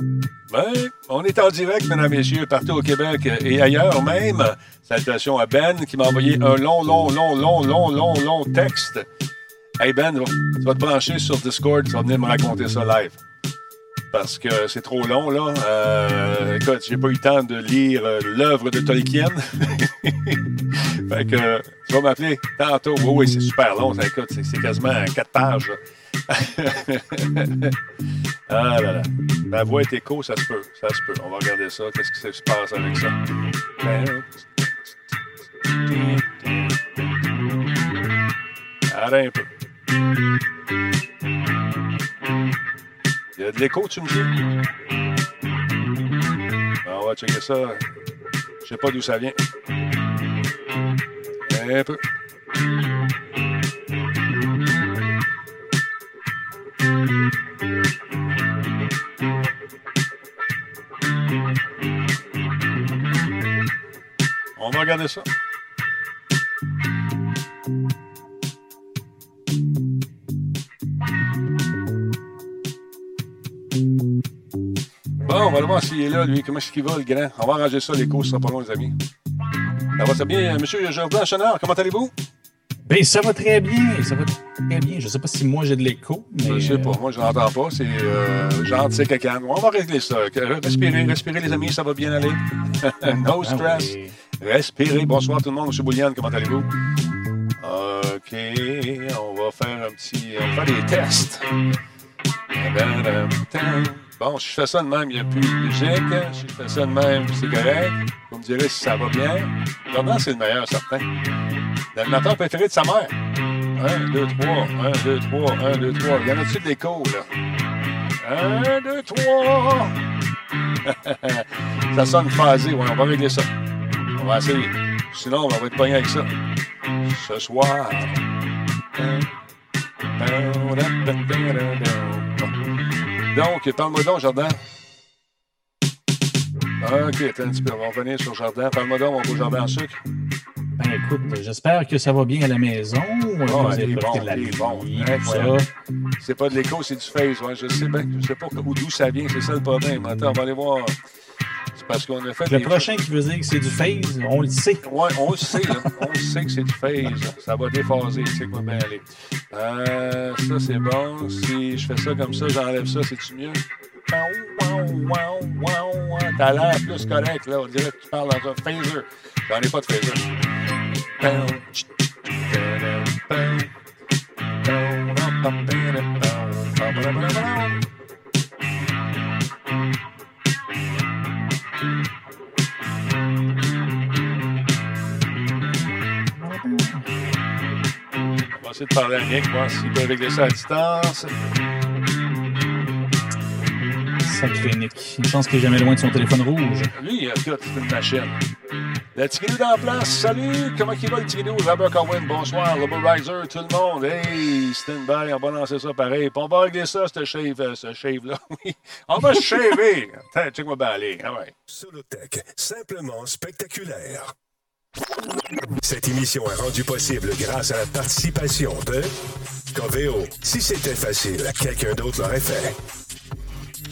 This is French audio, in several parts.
Ben, on est en direct, mesdames et messieurs, partout au Québec et ailleurs même. Salutations à Ben qui m'a envoyé un long, long, long, long, long, long, long texte. Hey Ben, tu vas te brancher sur Discord, tu vas venir me raconter ça live. Parce que c'est trop long, là. Euh, écoute, j'ai pas eu le temps de lire euh, l'œuvre de Tolkien. fait que tu vas m'appeler tantôt. Oui, oui, c'est super long. Ça, écoute, c'est quasiment quatre pages. ah là là. Ma voix est écho, ça se peut. Ça se peut. On va regarder ça. Qu'est-ce qui se passe avec ça? Arrête un peu. Il y a de l'écho, tu me dis? On va checker ça. Je sais pas d'où ça vient. Un peu. On va regarder ça. Bon, on va le voir s'il est là, lui. Comment est-ce qu'il va, le grand? On va arranger ça, l'écho, ce sera pas long, les amis. Ça va ça bien? Monsieur Jordan Chenard, comment allez-vous? Ben, ça va très bien. Ça va très bien. Je sais pas si moi j'ai de l'écho. Mais... Je sais pas. Moi, je l'entends pas. C'est euh, sais, quelqu'un. On va régler ça. Respirez, respirez, les amis. Ça va bien aller. no ah stress. Respirez. Bonsoir tout le monde. Monsieur Boulian, comment allez-vous? OK. On va faire un petit. On va faire des tests. Bon, si je fais ça de même, il n'y a plus de musique. Si je fais ça de même, c'est correct. Vous me direz si ça va bien. Comment c'est le meilleur, certain. L'animateur préféré de sa mère. 1, 2, 3, 1, 2, 3, 1, 2, 3. Il y en a-tu de l'écho, là? 1, 2, 3. ça sonne phasé. Ouais, on va régler ça. On va essayer. Sinon, on va être pogné avec ça. Ce soir. Donc, parle-moi donc, Jardin. OK, attends un petit peu. On va revenir sur Jardin. Parle-moi donc, mon beau Jardin en sucre. Ben écoute, j'espère que ça va bien à la maison. Oh, c'est bon, bon. C'est pas de l'écho, c'est du face. Ouais, je sais bien, je sais pas d'où ça vient, c'est ça le problème. Attends, on va aller voir. Parce qu'on a fait. Le prochain qui veut dire que c'est du phase, on le sait. Oui, on le sait, là. on le sait que c'est du phase. Ça va déphaser, c'est quoi bien aller. Euh, ça, c'est bon. Si je fais ça comme ça, j'enlève ça, c'est-tu mieux? T'as l'air plus correct, là. On dirait que tu parles dans un phaser. J'en ai pas de phaser. Essayer de parler à Nick, voir s'il peut régler ça à distance. Sacré Nick. Une chance qu'il n'est jamais loin de son téléphone rouge. Lui, écoute, c'est une machine. Le Tigidou dans la place? Salut! Comment il va le Tigidou? Robert Cowen, bonsoir. Le Riser, tout le monde. Hey, stand by, on va lancer ça pareil. Puis on va régler ça, ce shave, euh, ce shave-là. Oui. On va se shaver. Attends, check-moi bien aller. Ah ouais. Solotech, simplement spectaculaire. Cette émission est rendue possible grâce à la participation de Coveo. Si c'était facile, quelqu'un d'autre l'aurait fait.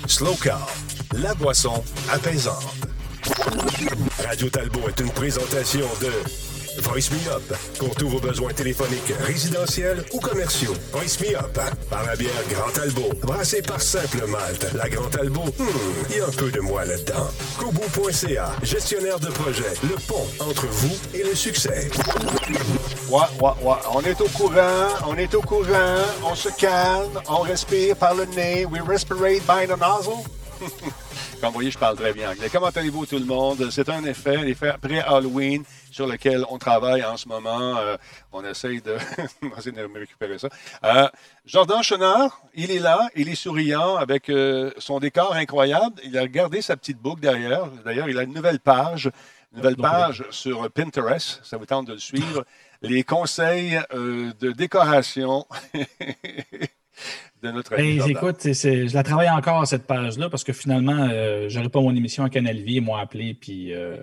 Slow Car, la boisson apaisante. Radio Talbot est une présentation de Voice Me Up pour tous vos besoins téléphoniques, résidentiels ou commerciaux. Voice Me Up par la bière Grand Talbot, brassée par Simple Malte. La Grand Talbot, hmm, il y a un peu de moi là-dedans. Kobu.ca, gestionnaire de projet, le pont entre vous et le succès. Ouais, ouais, ouais. On est au courant, on est au courant, on se calme, on respire par le nez. We respirate by the nozzle. Comme vous voyez, je parle très bien anglais. Comment allez-vous tout le monde? C'est un effet, l'effet après Halloween sur lequel on travaille en ce moment. Euh, on essaye de, récupérer ça. Euh, Jordan Chenard, il est là, il est souriant avec euh, son décor incroyable. Il a gardé sa petite boucle derrière. D'ailleurs, il a une nouvelle page, une nouvelle page sur Pinterest. Ça vous tente de le suivre. Les conseils de décoration. de notre hey, écoute, je la travaille encore, cette page-là, parce que finalement, euh, je n'aurais pas mon émission à Canal Vie, ils m'ont appelé, puis euh,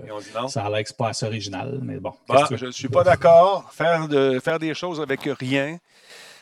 ça a l'air que pas assez original, mais bon. Bah, je ne suis pas d'accord. Faire, de, faire des choses avec rien,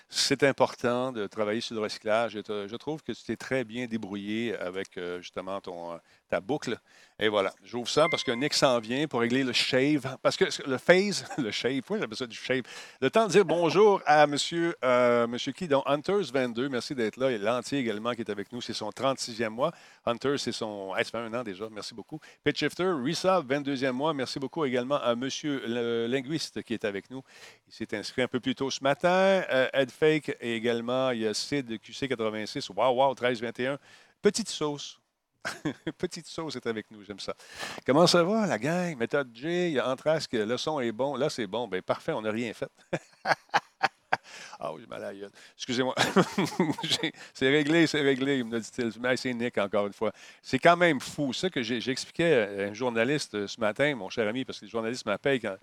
c'est important de travailler sur le recyclage. je trouve que tu t'es très bien débrouillé avec justement ton, ta boucle. Et voilà, j'ouvre ça parce que Nick s'en vient pour régler le shave. Parce que le phase, le shave, pourquoi j'appelle ça du shave? Le temps de dire bonjour à monsieur, euh, monsieur qui, donc Hunters22, merci d'être là. Et Lantier également qui est avec nous, c'est son 36e mois. Hunter, c'est son. ça fait un an déjà, merci beaucoup. Pitchifter, Risa, 22e mois, merci beaucoup également à monsieur le linguiste qui est avec nous. Il s'est inscrit un peu plus tôt ce matin. Euh, Ed Fake également, il y a Sid QC86, wow, wow, 13-21. Petite sauce. Petite sauce est avec nous, j'aime ça. Comment ça va, la gang? Méthode J, il y a Antrask, le son est bon. Là, c'est bon. Ben parfait, on n'a rien fait. Ah oui, mal à la Excusez-moi. c'est réglé, c'est réglé, me dit-il. Mais c'est Nick, encore une fois. C'est quand même fou. Ça que j'expliquais à un journaliste euh, ce matin, mon cher ami, parce que les journalistes m'appellent quand,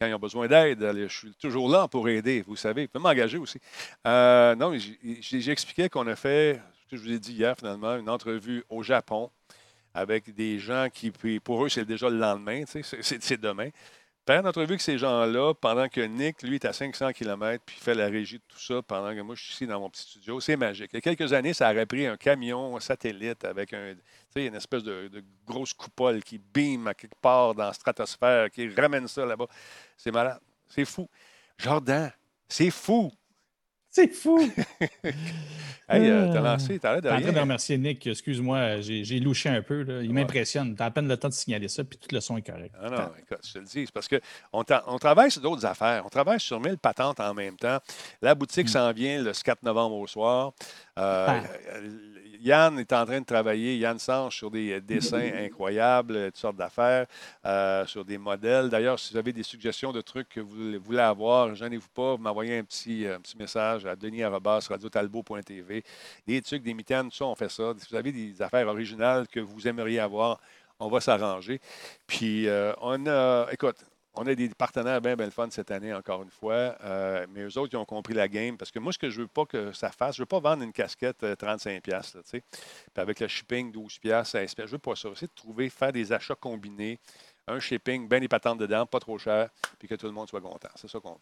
ils ont besoin d'aide. Je suis toujours là pour aider, vous savez. Vous pouvez m'engager aussi. Euh, non, j'expliquais qu'on a fait je vous ai dit hier, finalement, une entrevue au Japon avec des gens qui, pour eux, c'est déjà le lendemain, c'est demain. Faire une entrevue avec ces gens-là pendant que Nick, lui, est à 500 km puis fait la régie de tout ça pendant que moi, je suis ici dans mon petit studio. C'est magique. Il y a quelques années, ça aurait pris un camion un satellite avec un, une espèce de, de, grosse coupole qui beam à quelque part dans la stratosphère, qui ramène ça là-bas. C'est malade. C'est fou. Jordan, c'est fou. C'est fou! hey, euh, t'as lancé, t'as l'air de rien. en train de remercier Nick, excuse-moi, j'ai louché un peu. Là. Il m'impressionne. T'as à peine le temps de signaler ça, puis tout le son est correct. Ah non, écoute, je te le dis, c'est parce qu'on on travaille sur d'autres affaires. On travaille sur 1000 patentes en même temps. La boutique mm. s'en vient le 4 novembre au soir. Euh, ah. Yann est en train de travailler, Yann Sanche, sur des dessins incroyables, toutes sortes d'affaires, euh, sur des modèles. D'ailleurs, si vous avez des suggestions de trucs que vous voulez avoir, gênez-vous pas, vous m'envoyez un petit, un petit message à denis radiotalbo.tv. Des trucs, des mitaines, tout ça, on fait ça. Si vous avez des affaires originales que vous aimeriez avoir, on va s'arranger. Puis, euh, on a, écoute, on a des partenaires bien, bien fun cette année, encore une fois. Euh, mais eux autres, ils ont compris la game. Parce que moi, ce que je veux pas que ça fasse, je veux pas vendre une casquette 35$. Euh, là, puis avec le shipping, 12$, 16$. Je veux pas ça. C'est de trouver, faire des achats combinés. Un shipping, bien des patentes dedans, pas trop cher, puis que tout le monde soit content. C'est ça qu'on veut.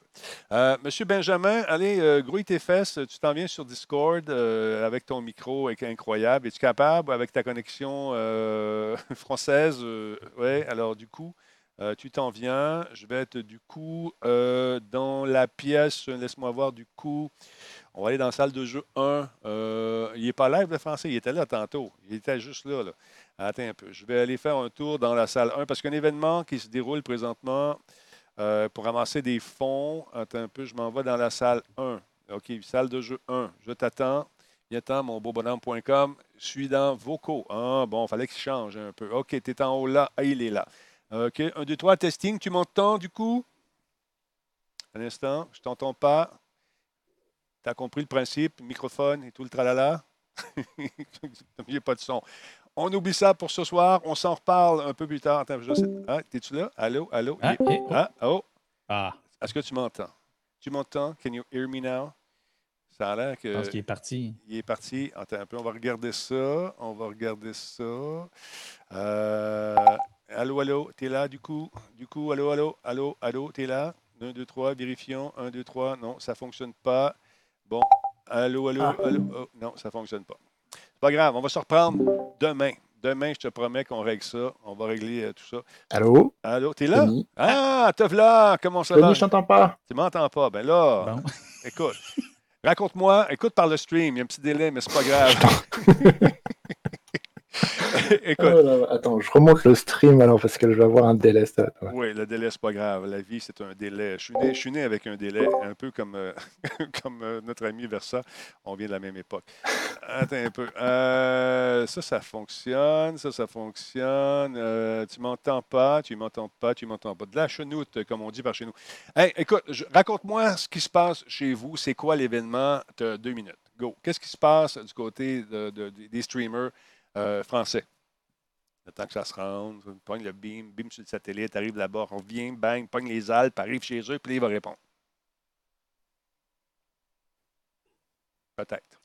Euh, Monsieur Benjamin, allez, grouille tes fesses. Tu t'en viens sur Discord avec ton micro incroyable. Es-tu capable, avec ta connexion française? oui, alors du coup. Euh, tu t'en viens. Je vais être du coup euh, dans la pièce. Laisse-moi voir du coup. On va aller dans la salle de jeu 1. Euh, il n'est pas live le français. Il était là tantôt. Il était juste là, là. Attends un peu. Je vais aller faire un tour dans la salle 1 parce qu'un événement qui se déroule présentement pour ramasser des fonds. Attends un peu. Je m'en vais dans la salle 1. OK, salle de jeu 1. Je t'attends. Viens-t'en, mon beau bonhomme.com. Je suis dans vocaux. Ah, bon, il fallait qu'il change un peu. OK, tu es en haut là. Ah, il est là. OK, 1, 2, 3, testing. Tu m'entends du coup? Un instant, je t'entends pas. Tu as compris le principe, microphone et tout le tralala? Il n'y a pas de son. On oublie ça pour ce soir. On s'en reparle un peu plus tard. Attends, je. Ah, es-tu là? Allô, allô? Ah, ah, oh. ah. Est-ce que tu m'entends? Tu m'entends? Can you hear me now? Ça a l'air que. Je pense qu'il est parti. Il est parti. Attends un peu. On va regarder ça. On va regarder ça. Euh, Allô, allô, t'es là du coup? Du coup, allô, allô, allô, allô, t'es là? 1, 2, 3, vérifions. 1, 2, 3, non, ça ne fonctionne pas. Bon, allô, allô, ah. allô, oh, non, ça ne fonctionne pas. C'est pas grave, on va se reprendre demain. Demain, je te promets qu'on règle ça. On va régler euh, tout ça. Allô? Allô, t'es là? Ah, te là, comment ça va? je t'entends pas. Tu m'entends pas? Ben là, écoute, raconte-moi, écoute par le stream, il y a un petit délai, mais c'est pas grave. Oh attends, je remonte le stream alors parce que je vais avoir un délai. Oui, le délai, c'est pas grave. La vie, c'est un délai. Je suis, né, avec un délai, un peu comme, euh, comme euh, notre ami Versa. On vient de la même époque. Attends un peu. Euh, ça, ça fonctionne. Ça, ça fonctionne. tu m'entends pas, tu m'entends pas, tu m'entends pas. De la chenoute, comme on dit par chez nous. Hey, écoute, raconte-moi ce qui se passe chez vous. C'est quoi l'événement? Deux minutes. Go. Qu'est-ce qui se passe du côté des streamers? Euh, français? Le temps que ça se rende, on pogne le beam, beam sur le satellite, arrive là-bas, on vient, bang, pogne les Alpes, arrive chez eux, puis il va répondre. Peut-être.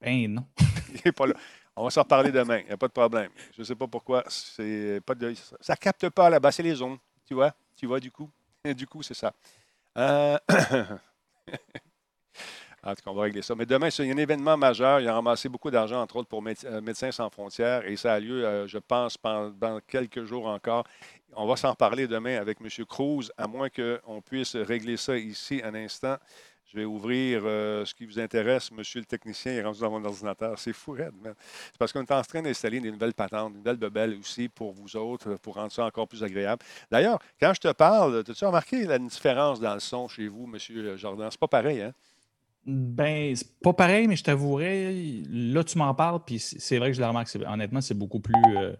Ben non. il n'est pas là. On va s'en reparler demain, il n'y a pas de problème. Je ne sais pas pourquoi. C'est pas de, ça ne capte pas là-bas, c'est les ondes. Tu vois? Tu vois du coup? du coup, c'est ça. Euh, En tout cas, on va régler ça. Mais demain, c'est un événement majeur. Il a ramassé beaucoup d'argent, entre autres, pour euh, Médecins sans frontières. Et ça a lieu, euh, je pense, pendant quelques jours encore. On va s'en parler demain avec M. Cruz, à moins qu'on puisse régler ça ici un instant. Je vais ouvrir euh, ce qui vous intéresse, monsieur le technicien, est rendu dans mon ordinateur. C'est fou, Red, C'est parce qu'on est en train d'installer des nouvelles patentes, des nouvelles bebelles aussi pour vous autres, pour rendre ça encore plus agréable. D'ailleurs, quand je te parle, as-tu remarqué la différence dans le son chez vous, monsieur Jordan? C'est pas pareil, hein? Ben, c'est pas pareil, mais je t'avouerais, là, tu m'en parles, puis c'est vrai que je le remarque. Honnêtement, c'est beaucoup plus. Euh,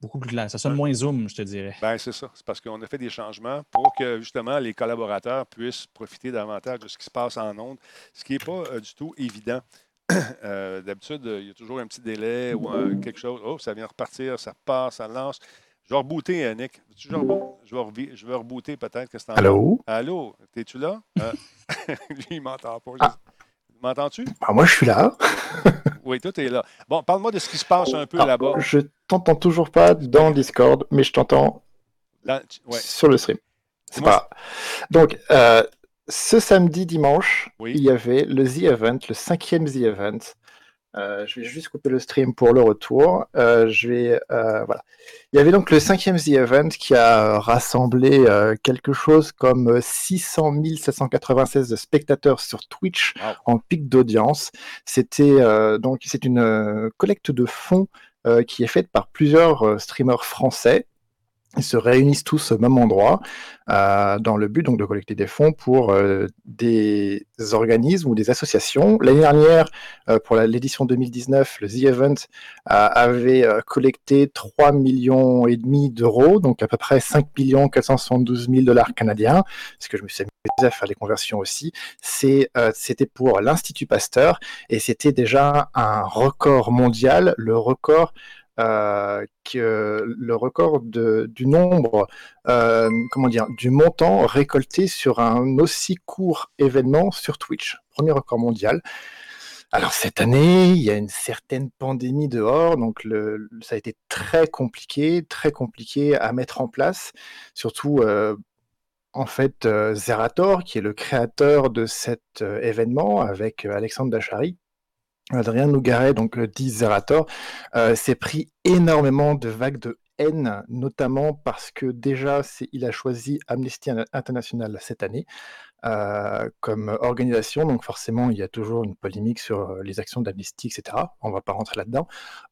beaucoup plus clair. Ça sonne moins zoom, je te dirais. Ben, c'est ça. C'est parce qu'on a fait des changements pour que justement les collaborateurs puissent profiter davantage de ce qui se passe en ondes, ce qui n'est pas euh, du tout évident. Euh, d'habitude, il y a toujours un petit délai ou quelque chose. Oh, ça vient repartir, ça passe, ça lance. Je vais rebooter, Nick. Je vais, je vais rebooter peut-être. que Allô? Allô? Es-tu là? Lui, il m'entend pas. Ah. M'entends-tu? Ah, moi, je suis là. oui, toi, tu es là. Bon, parle-moi de ce qui se passe un peu là-bas. Je t'entends toujours pas dans Discord, mais je t'entends sur le stream. C'est pas. Donc, euh, ce samedi, dimanche, il y avait le The Event, le cinquième The Event, euh, je vais juste couper le stream pour le retour. Euh, je vais, euh, voilà. Il y avait donc le cinquième The Event qui a rassemblé quelque chose comme 600 796 spectateurs sur Twitch en pic d'audience. C'était donc c'est une collecte de fonds qui est faite par plusieurs streamers français ils se réunissent tous au même endroit euh, dans le but donc de collecter des fonds pour euh, des organismes ou des associations. L'année dernière, euh, pour l'édition 2019, le The Event avait collecté 3 millions et demi d'euros, donc à peu près 5 millions 472 000 dollars canadiens, parce que je me suis amusé à faire les conversions aussi. C'était pour l'Institut Pasteur et c'était déjà un record mondial, le record euh, que le record du nombre, euh, comment dire, du montant récolté sur un aussi court événement sur Twitch. Premier record mondial. Alors cette année, il y a une certaine pandémie dehors, donc ça a été très compliqué, très compliqué à mettre en place, surtout euh, en fait Zerator, qui est le créateur de cet événement avec Alexandre Dachary, Adrien Nougaret, donc dit Zerator, euh, s'est pris énormément de vagues de haine, notamment parce que déjà, il a choisi Amnesty International cette année euh, comme organisation, donc forcément, il y a toujours une polémique sur euh, les actions d'Amnesty, etc. On ne va pas rentrer là-dedans.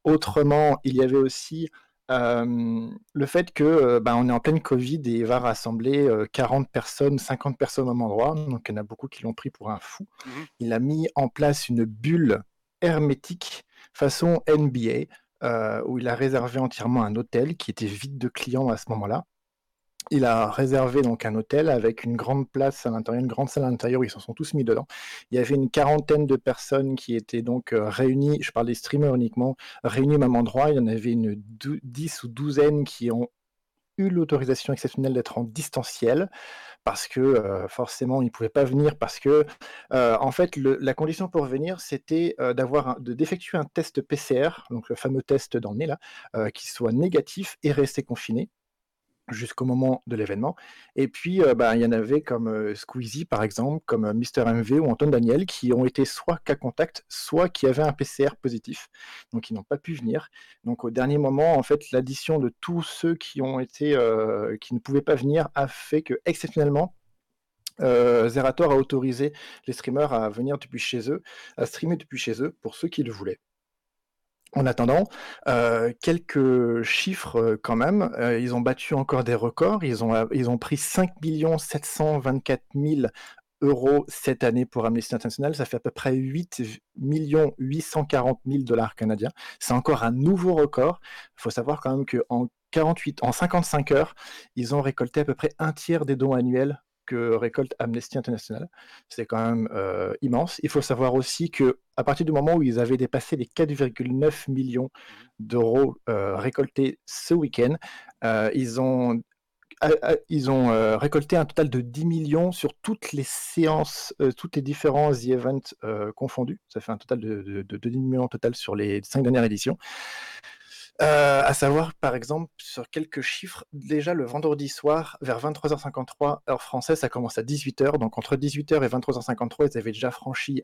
Autrement, il y avait aussi le fait que ben, on est en pleine Covid et il va rassembler 40 personnes, 50 personnes au même endroit, donc il y en a beaucoup qui l'ont pris pour un fou. Mmh il a mis en place une bulle hermétique façon NBA, euh, où il a réservé entièrement un hôtel qui était vide de clients à ce moment-là. Il a réservé donc un hôtel avec une grande place à l'intérieur, une grande salle à l'intérieur où ils s'en sont tous mis dedans. Il y avait une quarantaine de personnes qui étaient donc euh, réunies, je parle des streamers uniquement, réunies au même endroit. Il y en avait une dix ou douzaine qui ont eu l'autorisation exceptionnelle d'être en distanciel parce que forcément ils ne pouvaient pas venir parce que en fait la condition pour venir c'était d'avoir de d'effectuer un test PCR donc le fameux test dans le là qui soit négatif et rester confiné jusqu'au moment de l'événement. Et puis, bah, il y en avait comme Squeezie, par exemple, comme Mister MV ou Antoine Daniel, qui ont été soit cas contact, soit qui avaient un PCR positif. Donc, ils n'ont pas pu venir. Donc, au dernier moment, en fait, l'addition de tous ceux qui ont été, qui ne pouvaient pas venir a fait que, exceptionnellement, Zerator a autorisé les streamers à venir depuis chez eux, à streamer depuis chez eux pour ceux qui le voulaient. En attendant, euh, quelques chiffres euh, quand même. Euh, ils ont battu encore des records. Ils ont, pris 5 724 000 euros cette année pour Amnesty International. Ça fait à peu près 8 840 000 dollars canadiens. C'est encore un nouveau record. Il faut savoir quand même qu'en 48, en 55 heures, ils ont récolté à peu près un tiers des dons annuels que récolte Amnesty International. C'est quand même euh, immense. Il faut savoir aussi que à partir du moment où ils avaient dépassé les 4,9 millions d'euros euh, récoltés ce week-end, euh, ils ont ils ont récolté un total de 10 millions sur toutes les séances, toutes les différents The Events confondus. Ça fait un total de, de, de 10 millions total sur les cinq dernières éditions. Euh, à savoir, par exemple, sur quelques chiffres, déjà le vendredi soir, vers 23h53, heure française, ça commence à 18h. Donc entre 18h et 23h53, ils avaient déjà franchi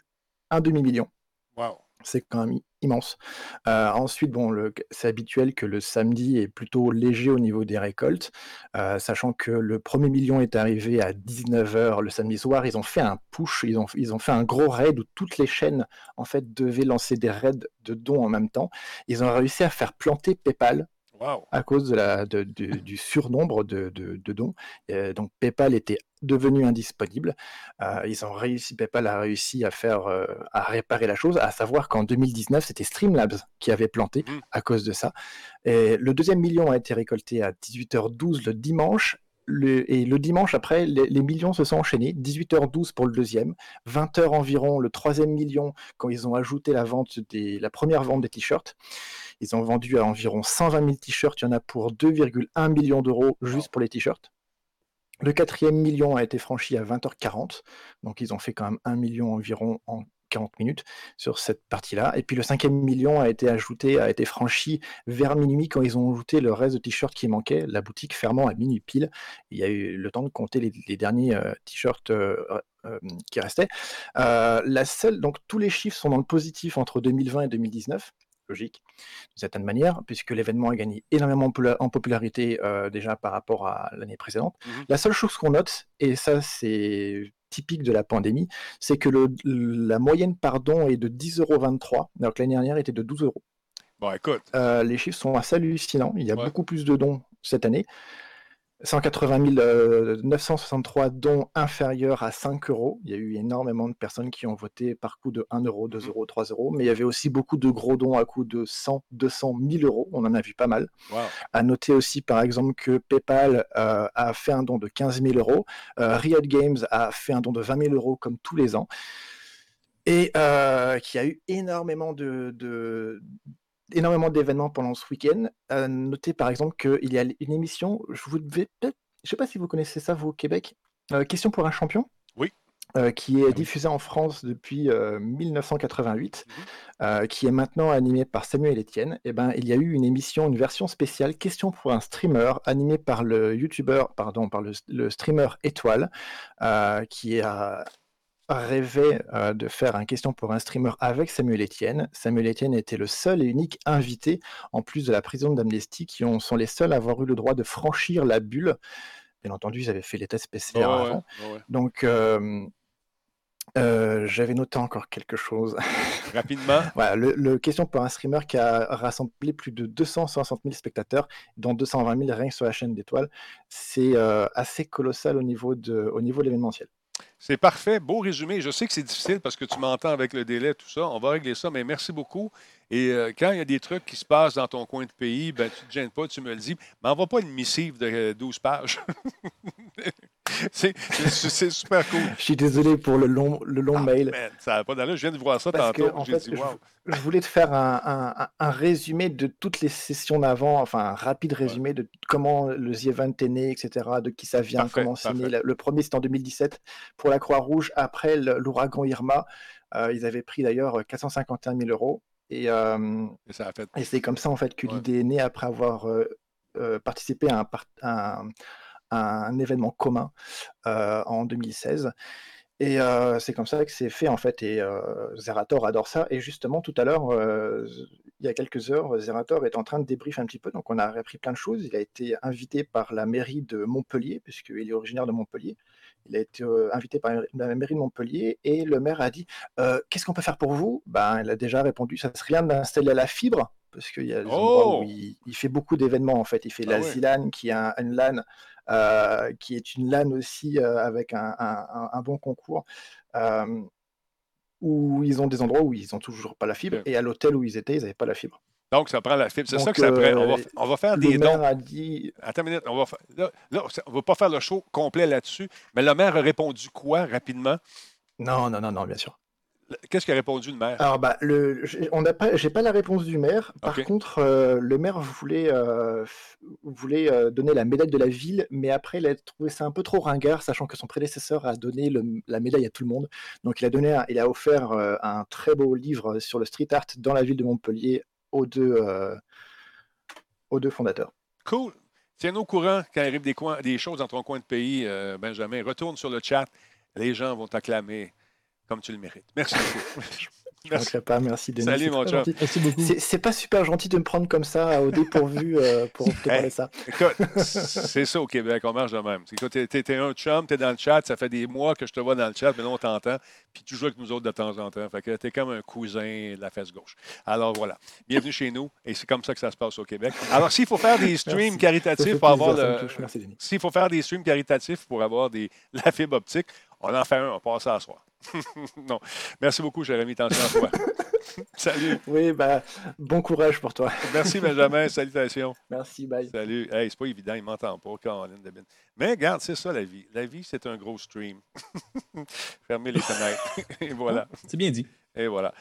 un demi-million. Wow. C'est quand même immense. Euh, ensuite, bon, c'est habituel que le samedi est plutôt léger au niveau des récoltes, euh, sachant que le premier million est arrivé à 19h le samedi soir. Ils ont fait un push, ils ont, fait un gros raid où toutes les chaînes en fait devaient lancer des raids de dons en même temps. Ils ont réussi à faire planter PayPal à cause de la, du surnombre de, dons. Euh, donc PayPal était devenu indisponible. Euh, ils ont réussi, PayPal a réussi à faire, euh, à réparer la chose, à savoir qu'en 2019, c'était Streamlabs qui avait planté mmh. à cause de ça. Et le deuxième million a été récolté à 18h12 le dimanche. et le dimanche après, les, millions se sont enchaînés. 18h12 pour le deuxième, 20h environ le troisième million quand ils ont ajouté la vente des, la première vente des t-shirts. Ils ont vendu à environ 120 000 t-shirts. Il y en a pour 2,1 millions d'euros juste pour les t-shirts. Le quatrième million a été franchi à 20h40. Donc ils ont fait quand même 1 million environ en 40 minutes sur cette partie-là. Et puis le cinquième million a été ajouté, a été franchi vers minuit quand ils ont ajouté le reste de t-shirts qui manquait, la boutique fermant à minuit pile. Il y a eu le temps de compter les, derniers euh, t-shirts euh, euh, qui restaient. la seule, donc tous les chiffres sont dans le positif entre 2020 et 2019 logique, d'une certaine manière, puisque l'événement a gagné énormément en popularité euh, déjà par rapport à l'année précédente. Mmh la seule chose qu'on note, et ça c'est typique de la pandémie, c'est que le, la moyenne par don est de 10,23 euros, alors que l'année dernière était de 12 euros. Bon, écoute. Euh, les chiffres sont assez hallucinants. Il y a beaucoup plus de dons cette année. 180 963 euh, dons inférieurs à 5 euros. Il y a eu énormément de personnes qui ont voté par coût de 1 euro, 2 mmh. euros, 3 euros. Mais il y avait aussi beaucoup de gros dons à coût de 100, 200, 1000 euros. On en a vu pas mal. À noter aussi, par exemple, que PayPal euh, a fait un don de 15 000 euros. Euh, Riot Games a fait un don de 20 000 euros comme tous les ans. Et euh, qui a eu énormément de, énormément d'événements pendant ce week-end. Euh, notez par exemple qu'il y a une émission, je vous devais peut-être, je sais pas si vous connaissez ça vous au Québec, euh, Question pour un champion. Oui. Euh, qui est ah diffusée en France depuis 1988, mmh qui est maintenant animée par Samuel Etienne. Et eh ben, il y a eu une émission, une version spéciale Question pour un streamer, animée par le YouTuber, pardon, par le, le streamer Étoile, qui a rêvait euh, de faire un question pour un streamer avec Samuel Etienne. Samuel Etienne était le seul et unique invité, en plus de la prison d'Amnesty, qui ont, sont les seuls à avoir eu le droit de franchir la bulle. Bien entendu, ils avaient fait les tests PCR avant. Donc, euh, euh, j'avais noté encore quelque chose. Rapidement. voilà, le, question pour un streamer qui a rassemblé plus de 260 000 spectateurs, dont 220 000 rien que sur la chaîne d'étoiles. C'est assez colossal au niveau de, au niveau de l'événementiel. C'est parfait. Beau résumé. Je sais que c'est difficile parce que tu m'entends avec le délai, tout ça. On va régler ça, mais merci beaucoup. Et euh, quand il y a des trucs qui se passent dans ton coin de pays, ben, tu ne te gênes pas, tu me le dis. Mais envoie pas une missive de 12 euh, pages. c'est super cool. Je suis désolé pour le long, le long ah, mail. ça n'a pas d'allure. Je viens de voir ça tantôt. en fait, je, voulais te faire un, un, résumé de toutes les sessions d'avant, enfin un rapide résumé de comment le The Event est né, etc., de qui ça vient, comment c'est né. Le premier, c'était en 2017 pour la Croix-Rouge, après l'ouragan Irma. Euh, ils avaient pris d'ailleurs 451 000 euros. Et, euh, et, c'est comme ça en fait que l'idée est née après avoir euh, participé à un, un, événement commun en 2016. Et c'est comme ça que c'est fait en fait. Et Zerator adore ça. Et justement, tout à l'heure, il y a quelques heures, Zerator est en train de débriefer un petit peu. Donc, on a appris plein de choses. Il a été invité par la mairie de Montpellier, puisqu'il est originaire de Montpellier. Il a été invité par la mairie de Montpellier et le maire a dit Qu'est-ce qu'on peut faire pour vous? Ben, Il a déjà répondu Ça serait rien d'installer la fibre, parce qu'il y a des endroits où oh! il, fait beaucoup d'événements en fait. Il fait ah la ZILAN, qui est une LAN euh, qui est une LAN aussi euh, avec un, bon concours, euh, où ils ont des endroits où ils n'ont toujours pas la fibre, et à l'hôtel où ils étaient, ils n'avaient pas la fibre. Donc, ça prend la fibre. C'est ça que ça prend. On va, faire des dons. A dit... Attends une minute. On va, on va pas faire le show complet là-dessus, mais le maire a répondu quoi rapidement? Non, non, non, non, bien sûr. Qu'est-ce qu'a répondu le maire? Alors, bah, le, on n'a pas, j'ai pas la réponse du maire. Par contre, euh, le maire voulait, euh, voulait euh, donner la médaille de la ville, mais après, il a trouvé ça un peu trop ringard, sachant que son prédécesseur a donné la médaille à tout le monde. Donc, il a donné, il a offert un très beau livre sur le street art dans la ville de Montpellier aux deux, aux deux fondateurs. Cool. Tiens-nous au courant quand il arrive des, des choses dans ton coin de pays, Benjamin. Retourne sur le chat. Les gens vont t'acclamer. Comme tu le mérites. Merci beaucoup. Je ne manquerai pas, merci Denis. Salut mon chat. Merci beaucoup. C'est pas super gentil de me prendre comme ça au dépourvu euh, pour te parler ça. Écoute, c'est ça au Québec, on marche de même. Écoute, t'es es un chum, t'es dans le chat, ça fait des mois que je te vois dans le chat, mais là on t'entend, puis tu joues avec nous autres de temps en temps. Fait que t'es comme un cousin de la fesse gauche. Alors voilà, bienvenue chez nous, et c'est comme ça que ça se passe au Québec. Alors s'il faut faire des streams caritatifs pour avoir le... S'il faut faire des streams caritatifs pour avoir des... la fibre optique, on en fait un, on passe à soir. non. Merci beaucoup, Jérémy. Attention à toi. Salut. Oui, bah, bon courage pour toi. Merci, Benjamin. Salutations. Merci, bye. Salut. Hey, c'est pas évident, il m'entend pas, Caroline Debin. Mais regarde, c'est ça la vie. La vie, c'est un gros stream. Fermez les fenêtres. Et voilà. C'est bien dit. Et voilà.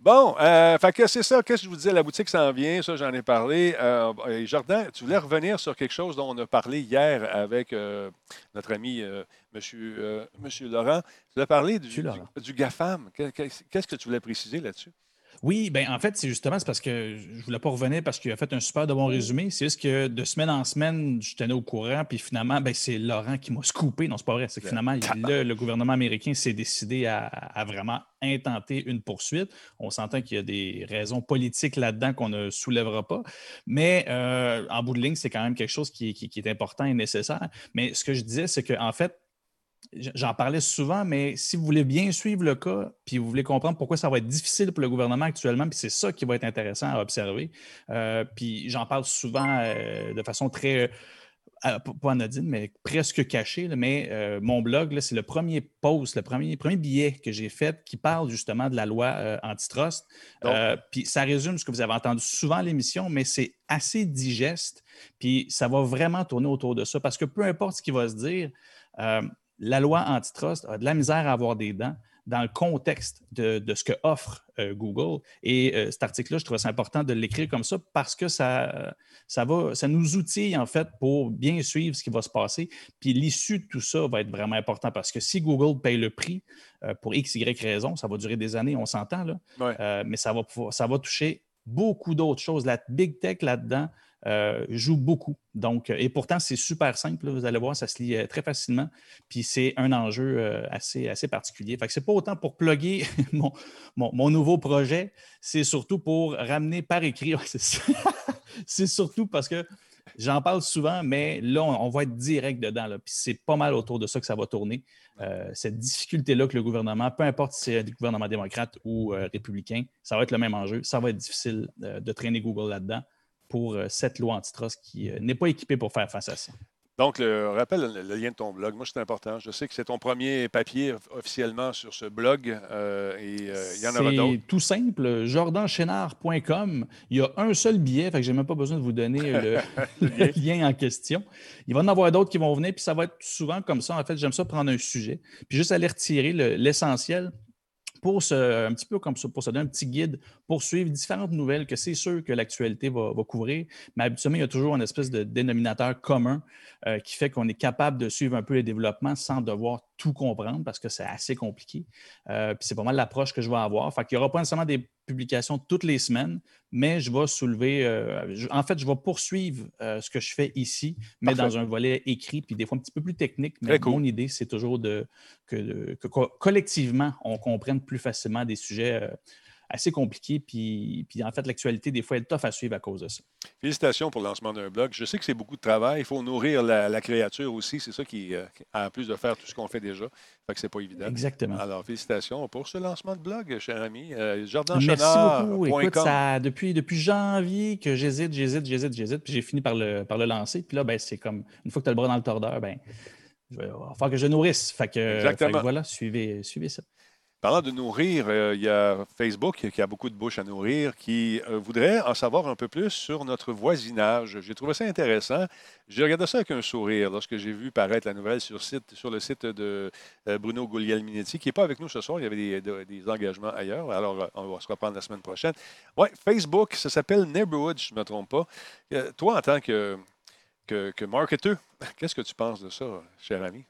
Bon, euh, fait que c'est ça. Qu'est-ce que je vous disais? La boutique s'en vient. Ça, j'en ai parlé. Euh, Jordan, tu voulais revenir sur quelque chose dont on a parlé hier avec euh, notre ami euh, monsieur, monsieur Laurent. Tu voulais parler du, du, du GAFAM. Qu'est-ce que tu voulais préciser là-dessus? Oui, ben en fait, c'est justement parce que je ne voulais pas revenir parce qu'il a fait un super de bon résumé. C'est juste que de semaine en semaine, je tenais au courant, puis finalement, ben, c'est Laurent qui m'a scoopé. Non, c'est pas vrai. C'est que finalement, le gouvernement américain s'est décidé à, vraiment intenter une poursuite. On s'entend qu'il y a des raisons politiques là-dedans qu'on ne soulèvera pas. Mais euh, en bout de ligne, c'est quand même quelque chose qui, qui, est important et nécessaire. Mais ce que je disais, c'est qu'en fait, J'en parlais souvent, mais si vous voulez bien suivre le cas, puis vous voulez comprendre pourquoi ça va être difficile pour le gouvernement actuellement, puis c'est ça qui va être intéressant à observer. Euh, puis j'en parle souvent euh, de façon très, euh, pas anodine, mais presque cachée. mais mon blog, c'est le premier post, le premier, premier billet que j'ai fait qui parle justement de la loi antitrust. puis ça résume ce que vous avez entendu souvent à l'émission, mais c'est assez digeste. Puis ça va vraiment tourner autour de ça parce que peu importe ce qui va se dire, la loi antitrust a de la misère à avoir des dents dans le contexte de, ce que offre euh, Google. Et euh, cet article-là, je trouvais ça important de l'écrire comme ça parce que ça, ça, va, ça nous outille en fait pour bien suivre ce qui va se passer. Puis l'issue de tout ça va être vraiment important parce que si Google paye le prix euh, pour X, Y raison, ça va durer des années, on s'entend, là, mais ça va, ça va toucher beaucoup d'autres choses. La big tech là-dedans, euh, joue beaucoup. Donc, et pourtant, c'est super simple. vous allez voir, ça se lit euh, très facilement. Puis c'est un enjeu euh, assez, assez particulier. Fait que c'est pas autant pour plugger mon, nouveau projet, c'est surtout pour ramener par écrit. c'est surtout parce que j'en parle souvent, mais là, on, va être direct dedans. Puis c'est pas mal autour de ça que ça va tourner. cette difficulté-là que le gouvernement, peu importe si c'est un gouvernement démocrate ou républicain, ça va être le même enjeu. Ça va être difficile de traîner Google là-dedans pour euh, cette loi antitrust qui euh, n'est pas équipée pour faire face à ça. Donc, le, rappelle le, lien de ton blog. Moi, c'est important. Je sais que c'est ton premier papier officiellement sur ce blog euh, et il y en aura d'autres. C'est tout simple. jordanchénard.com. Il y a un seul billet, fait que j'ai même pas besoin de vous donner le, lien en question. Il va y en avoir d'autres qui vont venir, puis ça va être souvent comme ça. En fait, j'aime ça prendre un sujet, puis juste aller retirer l'essentiel pour se, un petit peu comme pour se donner un petit guide, pour suivre différentes nouvelles que c'est sûr que l'actualité va, couvrir. Mais habituellement, il y a toujours une espèce de dénominateur commun euh, qui fait qu'on est capable de suivre un peu les développements sans devoir tout comprendre parce que c'est assez compliqué. Euh, puis c'est pas mal l'approche que je vais avoir. Fait qu'il n'y aura pas nécessairement des publications toutes les semaines, mais je vais soulever, euh, en fait, je vais poursuivre ce que je fais ici, mais dans un volet écrit, puis des fois un petit peu plus technique. Mais mon idée, c'est toujours de, que, que, collectivement, on comprenne plus facilement des sujets assez compliqué. Puis, puis en fait, l'actualité, des fois, est tough à suivre à cause de ça. Félicitations pour le lancement d'un blog. Je sais que c'est beaucoup de travail. Il faut nourrir la, créature aussi. C'est ça qui, euh, en plus de faire tout ce qu'on fait déjà, fait que c'est pas évident. Exactement. Alors, félicitations pour ce lancement de blog, cher ami. Euh, Merci beaucoup. Écoute, ça, depuis, depuis janvier que j'hésite, j'hésite, j'hésite, j'hésite, puis j'ai fini par le, par le lancer. Puis là, ben, c'est comme, une fois que tu as le bras dans le tordeur, ben, il va falloir que je nourrisse. Fait que, fait que voilà, suivez, suivez ça. Parlant de nourrir, euh, il y a Facebook qui a beaucoup de bouches à nourrir, qui euh, voudrait en savoir un peu plus sur notre voisinage. J'ai trouvé ça intéressant. J'ai regardé ça avec un sourire lorsque j'ai vu paraître la nouvelle sur, le site de euh, Bruno Guglielminetti, qui n'est pas avec nous ce soir. Il y avait des, engagements ailleurs. Alors, on va se reprendre la semaine prochaine. Oui, Facebook, ça s'appelle Neighborhood, je ne me trompe pas. toi, en tant que, que marketeur, qu'est-ce que tu penses de ça, cher ami?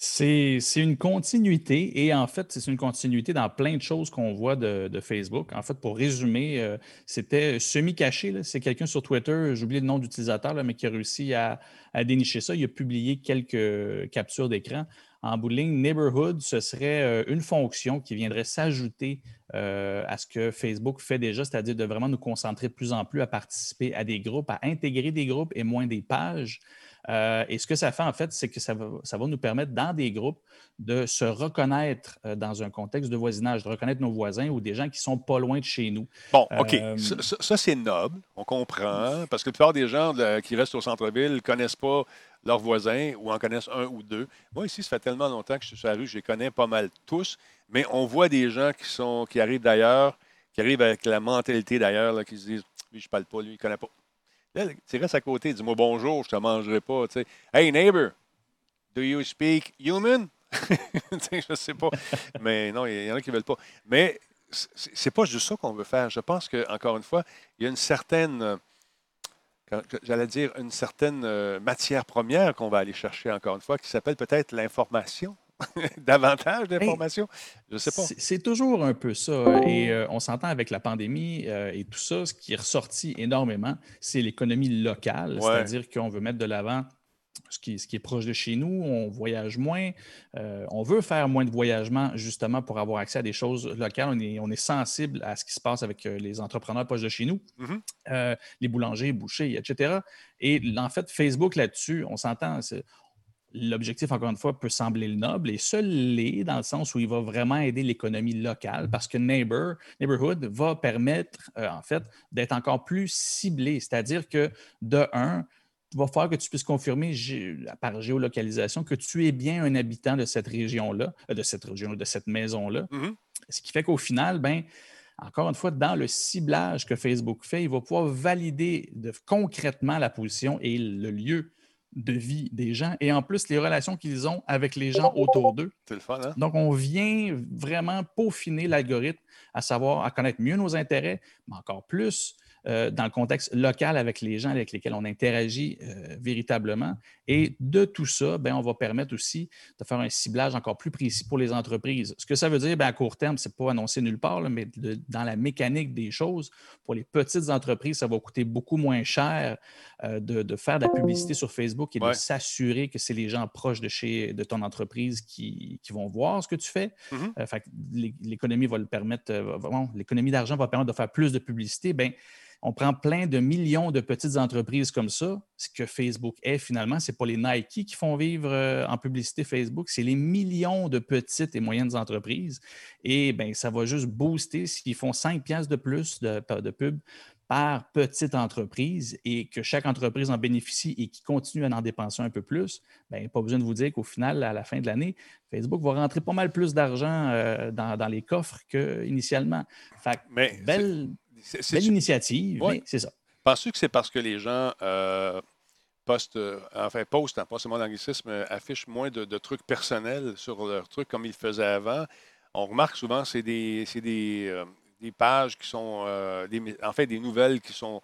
C'est une continuité et en fait, c'est une continuité dans plein de choses qu'on voit de, Facebook. En fait, pour résumer, euh, c'était semi-caché. C'est quelqu'un sur Twitter, j'oublie le nom d'utilisateur, mais qui a réussi à, dénicher ça. Il a publié quelques captures d'écran en bout Neighborhood, ce serait euh, une fonction qui viendrait s'ajouter euh, à ce que Facebook fait déjà, c'est-à-dire de vraiment nous concentrer de plus en plus à participer à des groupes, à intégrer des groupes et moins des pages. Euh, et ce que ça fait, en fait, c'est que ça va, ça va, nous permettre, dans des groupes, de se reconnaître dans un contexte de voisinage, de reconnaître nos voisins ou des gens qui sont pas loin de chez nous. Bon, OK. ça, c'est noble. On comprend. Parce que la plupart des gens qui restent au centre-ville ne connaissent pas leurs voisins ou en connaissent un ou deux. Moi, ici, ça fait tellement longtemps que je suis sur la rue, je les connais pas mal tous, mais on voit des gens qui, sont, qui arrivent d'ailleurs, qui arrivent avec la mentalité d'ailleurs, qui se disent Lui, je parle pas, lui, il ne connaît pas. Tu restes à côté, dis-moi bonjour, je ne te mangerai pas. Hey, neighbor, do you speak human? je ne sais pas. Mais non, il y en a qui ne veulent pas. Mais c'est pas juste ça qu'on veut faire. Je pense qu'encore une fois, il y a une certaine j'allais dire, une certaine euh, matière première qu'on va aller chercher, encore une fois, qui s'appelle peut-être l'information. Davantage d'informations? Je ne sais pas. C'est toujours un peu ça. Et euh, on s'entend avec la pandémie euh, et tout ça, ce qui est ressorti énormément, c'est l'économie locale. C'est-à-dire qu'on veut mettre de l'avant ce qui, est proche de chez nous, on voyage moins, euh, on veut faire moins de voyagement justement pour avoir accès à des choses locales. On est, on est sensible à ce qui se passe avec les entrepreneurs proches de chez nous, mm-hmm. euh, les boulangers, bouchers, etc. Et en fait, Facebook là-dessus, on s'entend, l'objectif, encore une fois, peut sembler noble et seul l'est dans le sens où il va vraiment aider l'économie locale parce que Neighbor, Neighborhood va permettre, en fait, d'être encore plus ciblé. C'est-à-dire que, de un, il va falloir que tu puisses confirmer par géolocalisation que tu es bien un habitant de cette région-là, euh, de cette région, de cette maison-là. Mm-hmm. Ce qui fait qu'au final, ben, encore une fois, dans le ciblage que Facebook fait, il va pouvoir valider concrètement la position et le lieu de vie des gens et en plus les relations qu'ils ont avec les gens autour d'eux. C'est le fun, hein? Donc, on vient vraiment peaufiner l'algorithme à savoir, à connaître mieux nos intérêts, mais encore plus euh, dans le contexte local avec les gens avec lesquels on interagit euh, véritablement. Et de tout ça, ben, on va permettre aussi de faire un ciblage encore plus précis pour les entreprises. Ce que ça veut dire, ben, à court terme, ce n'est pas annoncé nulle part, mais dans la mécanique des choses, pour les petites entreprises, ça va coûter beaucoup moins cher euh, de, faire de la publicité sur Facebook et de s'assurer que c'est les gens proches de chez de ton entreprise qui, vont voir ce que tu fais. Mm-hmm. l'économie va le permettre, l'économie d'argent va permettre de faire plus de publicité. Ben, on prend plein de millions de petites entreprises comme ça. Ce que Facebook est finalement, ce n'est pas les Nike qui font vivre euh, en publicité Facebook, c'est les millions de petites et moyennes entreprises. Et bien, ça va juste booster s'ils font 5 piastres de plus de, de pub par petite entreprise et que chaque entreprise en bénéficie et qui continue à en dépenser un peu plus, bien, pas besoin de vous dire qu'au final, à la fin de l'année, Facebook va rentrer pas mal plus d'argent euh, dans, les coffres qu'initialement. Fait Mais belle, c'est une initiative, mais c'est ça. Penses-tu que c'est parce que les gens euh, postent, euh, enfin postent, hein, pas seulement l'anglicisme, euh, affichent moins de, trucs personnels sur leurs trucs comme ils faisaient avant? On remarque souvent c'est des, des, des, pages qui sont, en fait, des nouvelles qui sont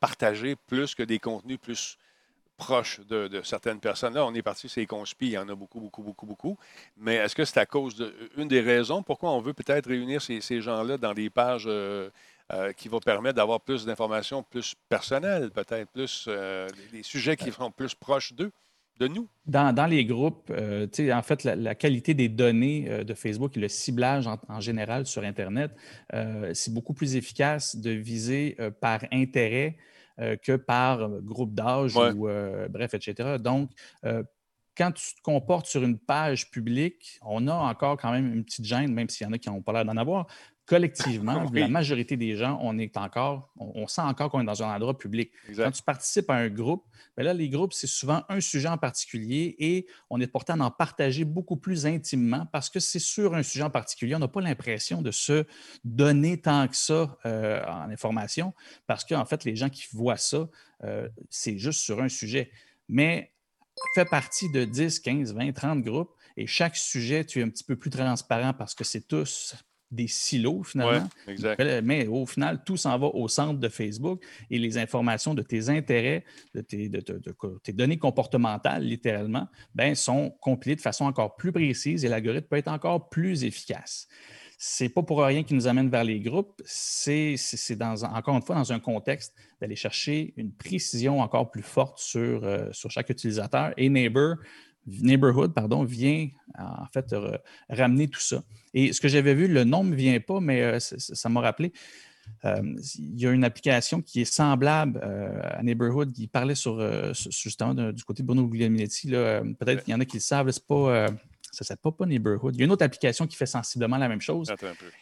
partagées plus que des contenus plus proches de, certaines personnes. Là, on est parti, c'est conspi, il y en a beaucoup, beaucoup, beaucoup, beaucoup. Mais est-ce que c'est à cause d'une des raisons pourquoi on veut peut-être réunir ces, ces gens-là dans des pages euh, qui va permettre d'avoir plus d'informations plus personnelles, peut-être plus euh, des, sujets qui seront plus proches d'eux. De nous. Dans, les groupes, euh, en fait, la, qualité des données de Facebook et le ciblage en, général sur Internet, c'est beaucoup plus efficace de viser par intérêt que par groupe d'âge ou bref, etc. Donc, quand tu te comportes sur une page publique, on a encore quand même une petite gêne, même s'il y en a qui n'ont pas l'air d'en avoir, collectivement, la majorité des gens, on est encore, on, sent encore qu'on est dans un endroit public. Quand tu participes à un groupe, bien là, les groupes, c'est souvent un sujet en particulier et on est porté à en partager beaucoup plus intimement parce que c'est sur un sujet en particulier. On n'a pas l'impression de se donner tant que ça euh, en information parce qu'en fait, les gens qui voient ça, euh, c'est juste sur un sujet. Mais fait partie de 10, 15, 20, 30 groupes et chaque sujet, tu es un petit peu plus transparent parce que c'est tous des silos finalement. Mais au final, tout s'en va au centre de Facebook et les informations de tes intérêts, de tes, tes données comportementales, littéralement, ben, sont compilées de façon encore plus précise et l'algorithme peut être encore plus efficace. C'est pas pour rien qui nous amène vers les groupes, c'est encore une fois dans un contexte d'aller chercher une précision encore plus forte sur, euh, sur chaque utilisateur. Et Neighbor Neighborhood, pardon, vient en fait ramener tout ça. Et ce que j'avais vu, le nom ne me vient pas, mais ça m'a rappelé. il y a une application qui est semblable à Neighborhood qui parlait sur, justement du côté de Bruno Guglielminetti. Peut-être qu'il y en a qui le savent, c'est pas ça s'appelle pas Neighborhood. Il y a une autre application qui fait sensiblement la même chose.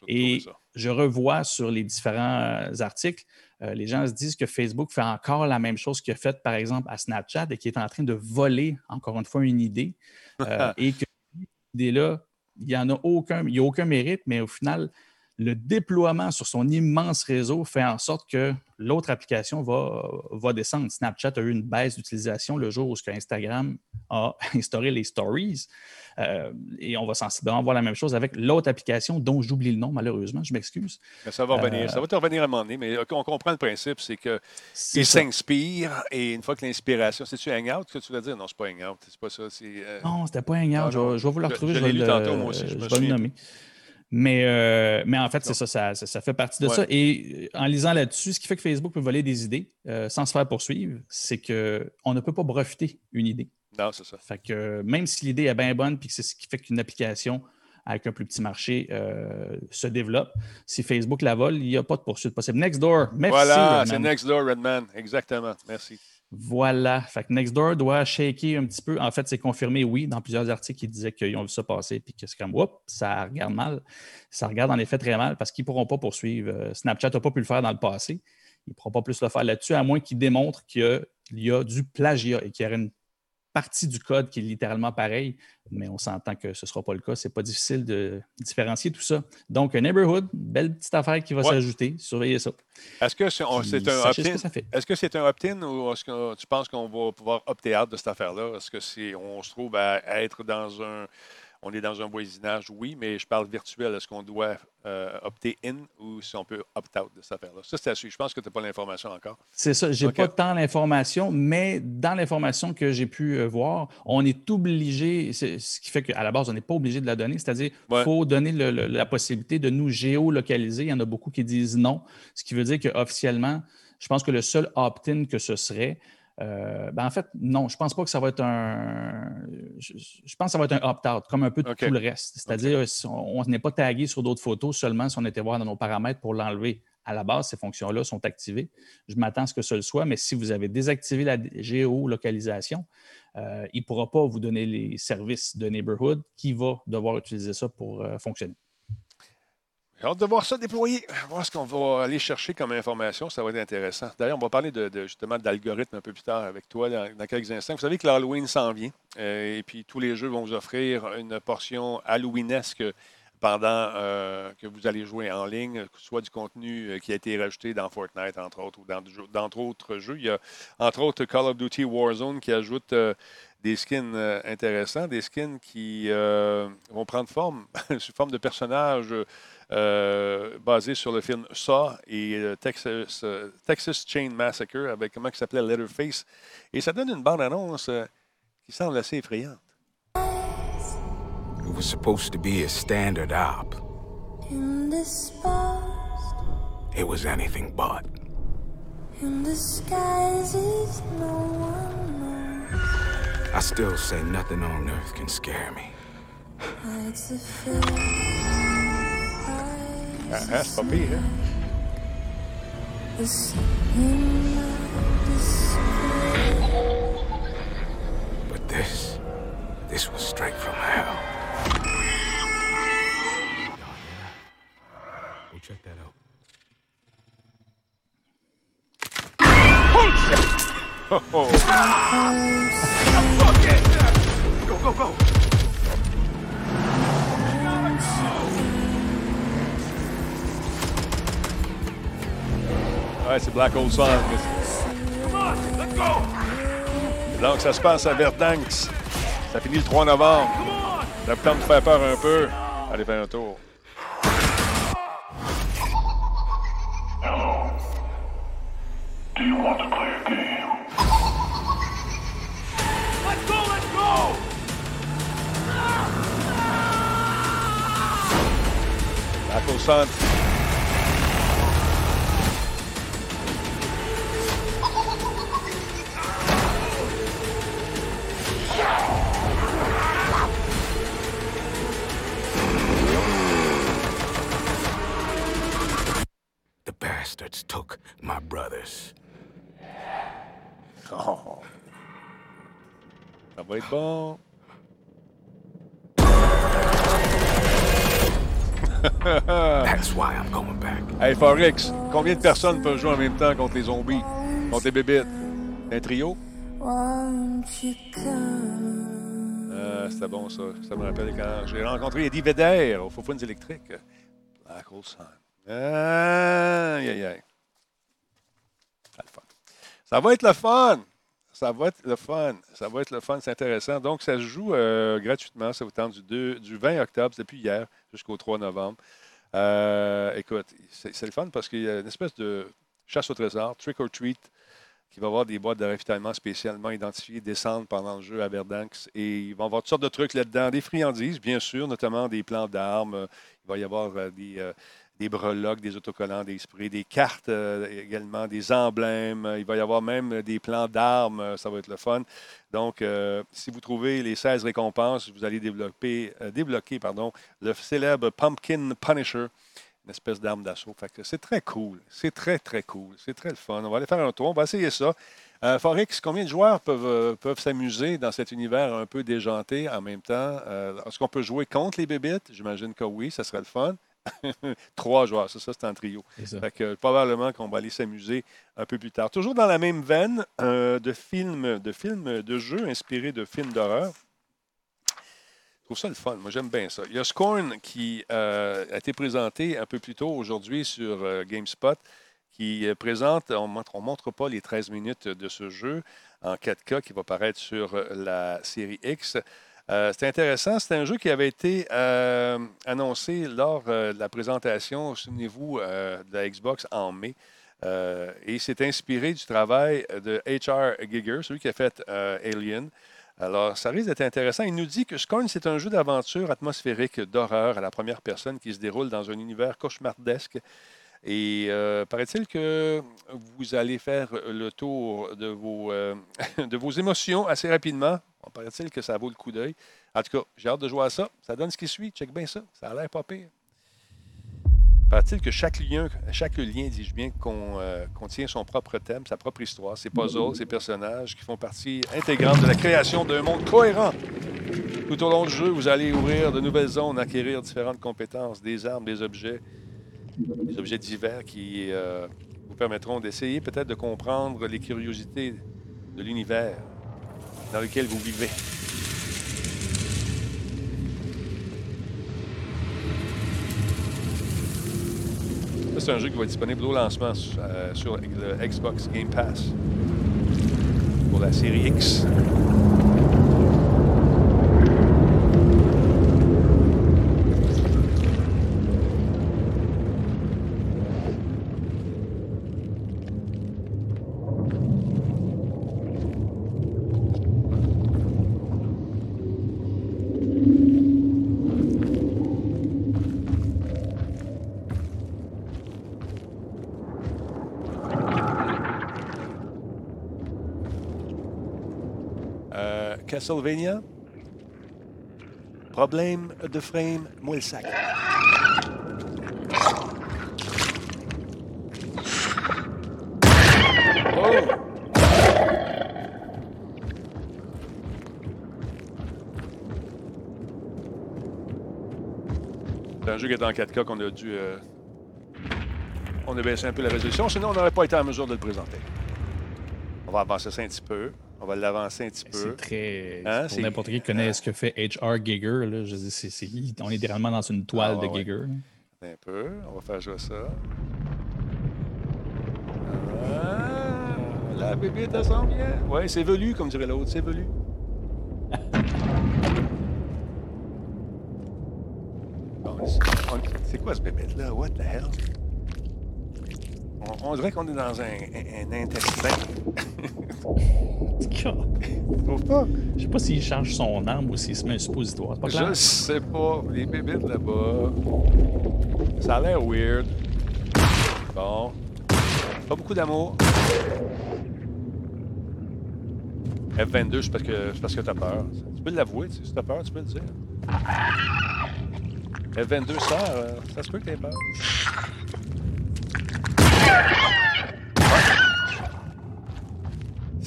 et je revois sur les différents euh, articles, euh, les gens se disent que Facebook fait encore la même chose qu'il a fait, par exemple, à Snapchat et qui est en train de voler, encore une fois, une idée. Euh, et que cette idée-là, il n'y en a aucun, il y a aucun mérite, mais au final, le déploiement sur son immense réseau fait en sorte que l'autre application va, va descendre. Snapchat a eu une baisse d'utilisation le jour où Instagram a instauré les stories. Euh, et on va sensiblement voir la même chose avec l'autre application dont j'oublie le nom, malheureusement. Je m'excuse. ça va revenir. Euh, ça va te revenir à un moment donné, mais on comprend le principe, c'est qu'il s'inspire et une fois que l'inspiration. C'est-tu Hangout que tu veux dire? Non, c'est pas Hangout. C'est pas ça. Euh... Non, c'était pas Hangout. Je, je, vais vous le retrouver. Je, je, le, tantôt, moi aussi, je, je vais le nommer. Mais, euh, mais en fait, c'est ça, ça, fait partie de ça. Et euh, en lisant là-dessus, ce qui fait que Facebook peut voler des idées euh, sans se faire poursuivre, c'est qu'on ne peut pas breveter une idée. Non, c'est ça. Fait que même si l'idée est bien bonne, puis que c'est ce qui fait qu'une application avec un plus petit marché se développe, si Facebook la vole, il n'y a pas de poursuite possible. Nextdoor, merci. Voilà, c'est Nextdoor, Redman. Exactement. Merci. Voilà. Fait que Nextdoor doit shaker un petit peu. En fait, c'est confirmé, oui, dans plusieurs articles qui disaient qu'ils ont vu ça passer puis que c'est comme, oups, ça regarde mal. Ça regarde en effet très mal parce qu'ils ne pourront pas poursuivre. Euh, Snapchat n'a pas pu le faire dans le passé. Ils ne pourront pas plus le faire là-dessus, à moins qu'ils démontrent qu'il y, a du plagiat et qu'il y aurait une partie du code qui est littéralement pareil, mais on s'entend que ce ne sera pas le cas. Ce n'est pas difficile de différencier tout ça. Donc, un neighborhood, belle petite affaire qui va s'ajouter. Surveillez ça. Est-ce que c'est un opt-in? Est-ce que c'est un opt-in ou est-ce que tu penses qu'on va pouvoir opter out de cette affaire-là? Est-ce que c'est on se trouve à être dans un on est dans un voisinage, oui, mais je parle virtuel. Est-ce qu'on doit euh, opter in ou si on peut opt-out de cette affaire-là? Ça, c'est à suivre. Je pense que tu n'as pas l'information encore. C'est ça. Je n'ai pas tant l'information, mais dans l'information que j'ai pu euh, voir, on est obligé, ce qui fait qu'à la base, on n'est pas obligé de la donner. C'est-à-dire qu'il faut donner la possibilité de nous géolocaliser. Il y en a beaucoup qui disent non, ce qui veut dire qu'officiellement, je pense que le seul opt-in que ce serait, euh, ben en fait, non, je ne pense pas que ça va être un. Je, pense que ça va être un opt-out, comme un peu de tout le reste. C'est-à-dire, on n'est pas tagué sur d'autres photos seulement si on était voir dans nos paramètres pour l'enlever. À la base, ces fonctions-là sont activées. Je m'attends à ce que ce le soit, mais si vous avez désactivé la géolocalisation, euh, il ne pourra pas vous donner les services de neighborhood qui va devoir utiliser ça pour euh, fonctionner. J'ai hâte de voir ça déployer, voir ce qu'on va aller chercher comme information. Ça va être intéressant. D'ailleurs, on va parler de, justement d'algorithmes un peu plus tard avec toi dans, quelques instants. Vous savez que l'Halloween s'en vient euh, et puis tous les jeux vont vous offrir une portion Halloweenesque pendant euh, que vous allez jouer en ligne, soit du contenu euh, qui a été rajouté dans Fortnite, entre autres, ou dans d'autres jeux. Il y a entre autres Call of Duty Warzone qui ajoute des skins intéressants, des skins qui vont prendre forme sous forme de personnages basé sur le film Saw et euh, Texas, euh, Texas Chain Massacre avec comment il s'appelait Letterface. Et ça donne une bande-annonce qui semble assez effrayante. It was supposed to be a standard op. In this past, it was anything but. In the skies is no one knows. I still say nothing on earth can scare me. Hides the fear. That's for huh? But this, this was straight from hell. Go check that out. Oh, oh. Go, go, go! Ouais, c'est Black Hole Sun. Donc, ça se passe à Verdansk. Ça finit le 3 novembre. Ça tente de faire peur un peu. Allez faire un tour. Hello. Do you want to play a? Let's go, let's go! Oh. Ça va être bon. That's why I'm going back. Hey, Forex, combien de personnes peuvent jouer en même temps contre les zombies, contre les bébites? Un trio? Euh, C'était bon, ça. Ça me rappelle quand j'ai rencontré Eddie Vedder au Faux électriques. Black Hole Sun. Aïe, aïe, aïe. Ça va être le fun. Ça va être le fun. Ça va être le fun. C'est intéressant. Donc, ça se joue euh, gratuitement. Ça vous tente du, 2, du 20 octobre, depuis hier, jusqu'au 3 novembre. Euh, écoute, c'est le fun parce qu'il y a une espèce de chasse au trésor, trick or treat, qui va avoir des boîtes de ravitaillement spécialement identifiées, descendre pendant le jeu à Verdansk. Et il va y avoir toutes sortes de trucs là-dedans. Des friandises, bien sûr, notamment des plans d'armes. Il va y avoir euh, des, breloques, des autocollants, des sprays, des cartes euh, également, des emblèmes. Il va y avoir même des plans d'armes. Euh, ça va être le fun. Donc, euh, si vous trouvez les 16 récompenses, vous allez développer, débloquer pardon, le célèbre Pumpkin Punisher, une espèce d'arme d'assaut. c'est très cool. C'est très, très cool. C'est très le fun. On va aller faire un tour. On va essayer ça. Forex, combien de joueurs peuvent, peuvent s'amuser dans cet univers un peu déjanté en même temps? Est-ce qu'on peut jouer contre les bébites? J'imagine que oui, ça serait le fun. Trois joueurs, ça, ça c'est un trio. Fait que, probablement qu'on va aller s'amuser un peu plus tard. Toujours dans la même veine euh, de films, de films de jeux inspirés de films d'horreur. Je trouve ça le fun. Moi, j'aime bien ça. Il y a Scorn qui euh, a été présenté un peu plus tôt aujourd'hui sur euh, GameSpot, qui présente, on ne montre pas les 13 minutes de ce jeu en 4K qui va paraître sur la série X. Euh, c'est intéressant. C'est un jeu qui avait été euh, annoncé lors euh, de la présentation, souvenez-vous, de la Xbox en mai. et c'est inspiré du travail de H.R. Giger, celui qui a fait Alien. Alors, ça risque d'être intéressant. Il nous dit que Scorn, c'est un jeu d'aventure atmosphérique d'horreur à la première personne qui se déroule dans un univers cauchemardesque. Et paraît-il que vous allez faire le tour de vos, de vos émotions assez rapidement paraît-il que ça vaut le coup d'œil. En tout cas, j'ai hâte de jouer à ça. Ça donne ce qui suit. Check bien ça. Ça a l'air pas pire. Paraît-il que chaque lien, chaque lien dis-je bien, euh, contient son propre thème, sa propre histoire, ses puzzles, ses personnages qui font partie intégrante de la création d'un monde cohérent. Tout au long du jeu, vous allez ouvrir de nouvelles zones, acquérir différentes compétences, des armes, des objets, des objets divers qui euh, vous permettront d'essayer peut-être de comprendre les curiosités de l'univers dans lequel vous vivez. C'est un jeu qui va être disponible au lancement euh, sur le Xbox Game Pass pour la série X. Castlevania. Problème de frame, moi le sac. Oh! C'est un jeu qui est en 4K qu'on a dû. Euh, on a baissé un peu la résolution, sinon on n'aurait pas été en mesure de le présenter. On va avancer ça un petit peu. On va l'avancer un petit peu. C'est très. Hein? Pour n'importe qui connaît ce que fait H.R. Giger, là, je dis, on est littéralement dans une toile ah, de Giger. Un peu. On va faire jouer ça. Ah, la bébé, elle sent bien. Ouais, c'est velu, comme dirait l'autre. C'est velu. c'est quoi ce bébé-là? What the hell? On, dirait qu'on est dans un, un, un intestin. trouves pas? Je sais pas s'il change son arme ou s'il se met un suppositoire. Pas Je sais pas. Les bébites là-bas. Ça a l'air weird. Bon. Pas beaucoup d'amour. F22, c'est parce que, parce que t'as peur. Tu peux l'avouer, si t'as peur, tu peux le dire. F22, ça, euh, ça se peut que t'aies peur.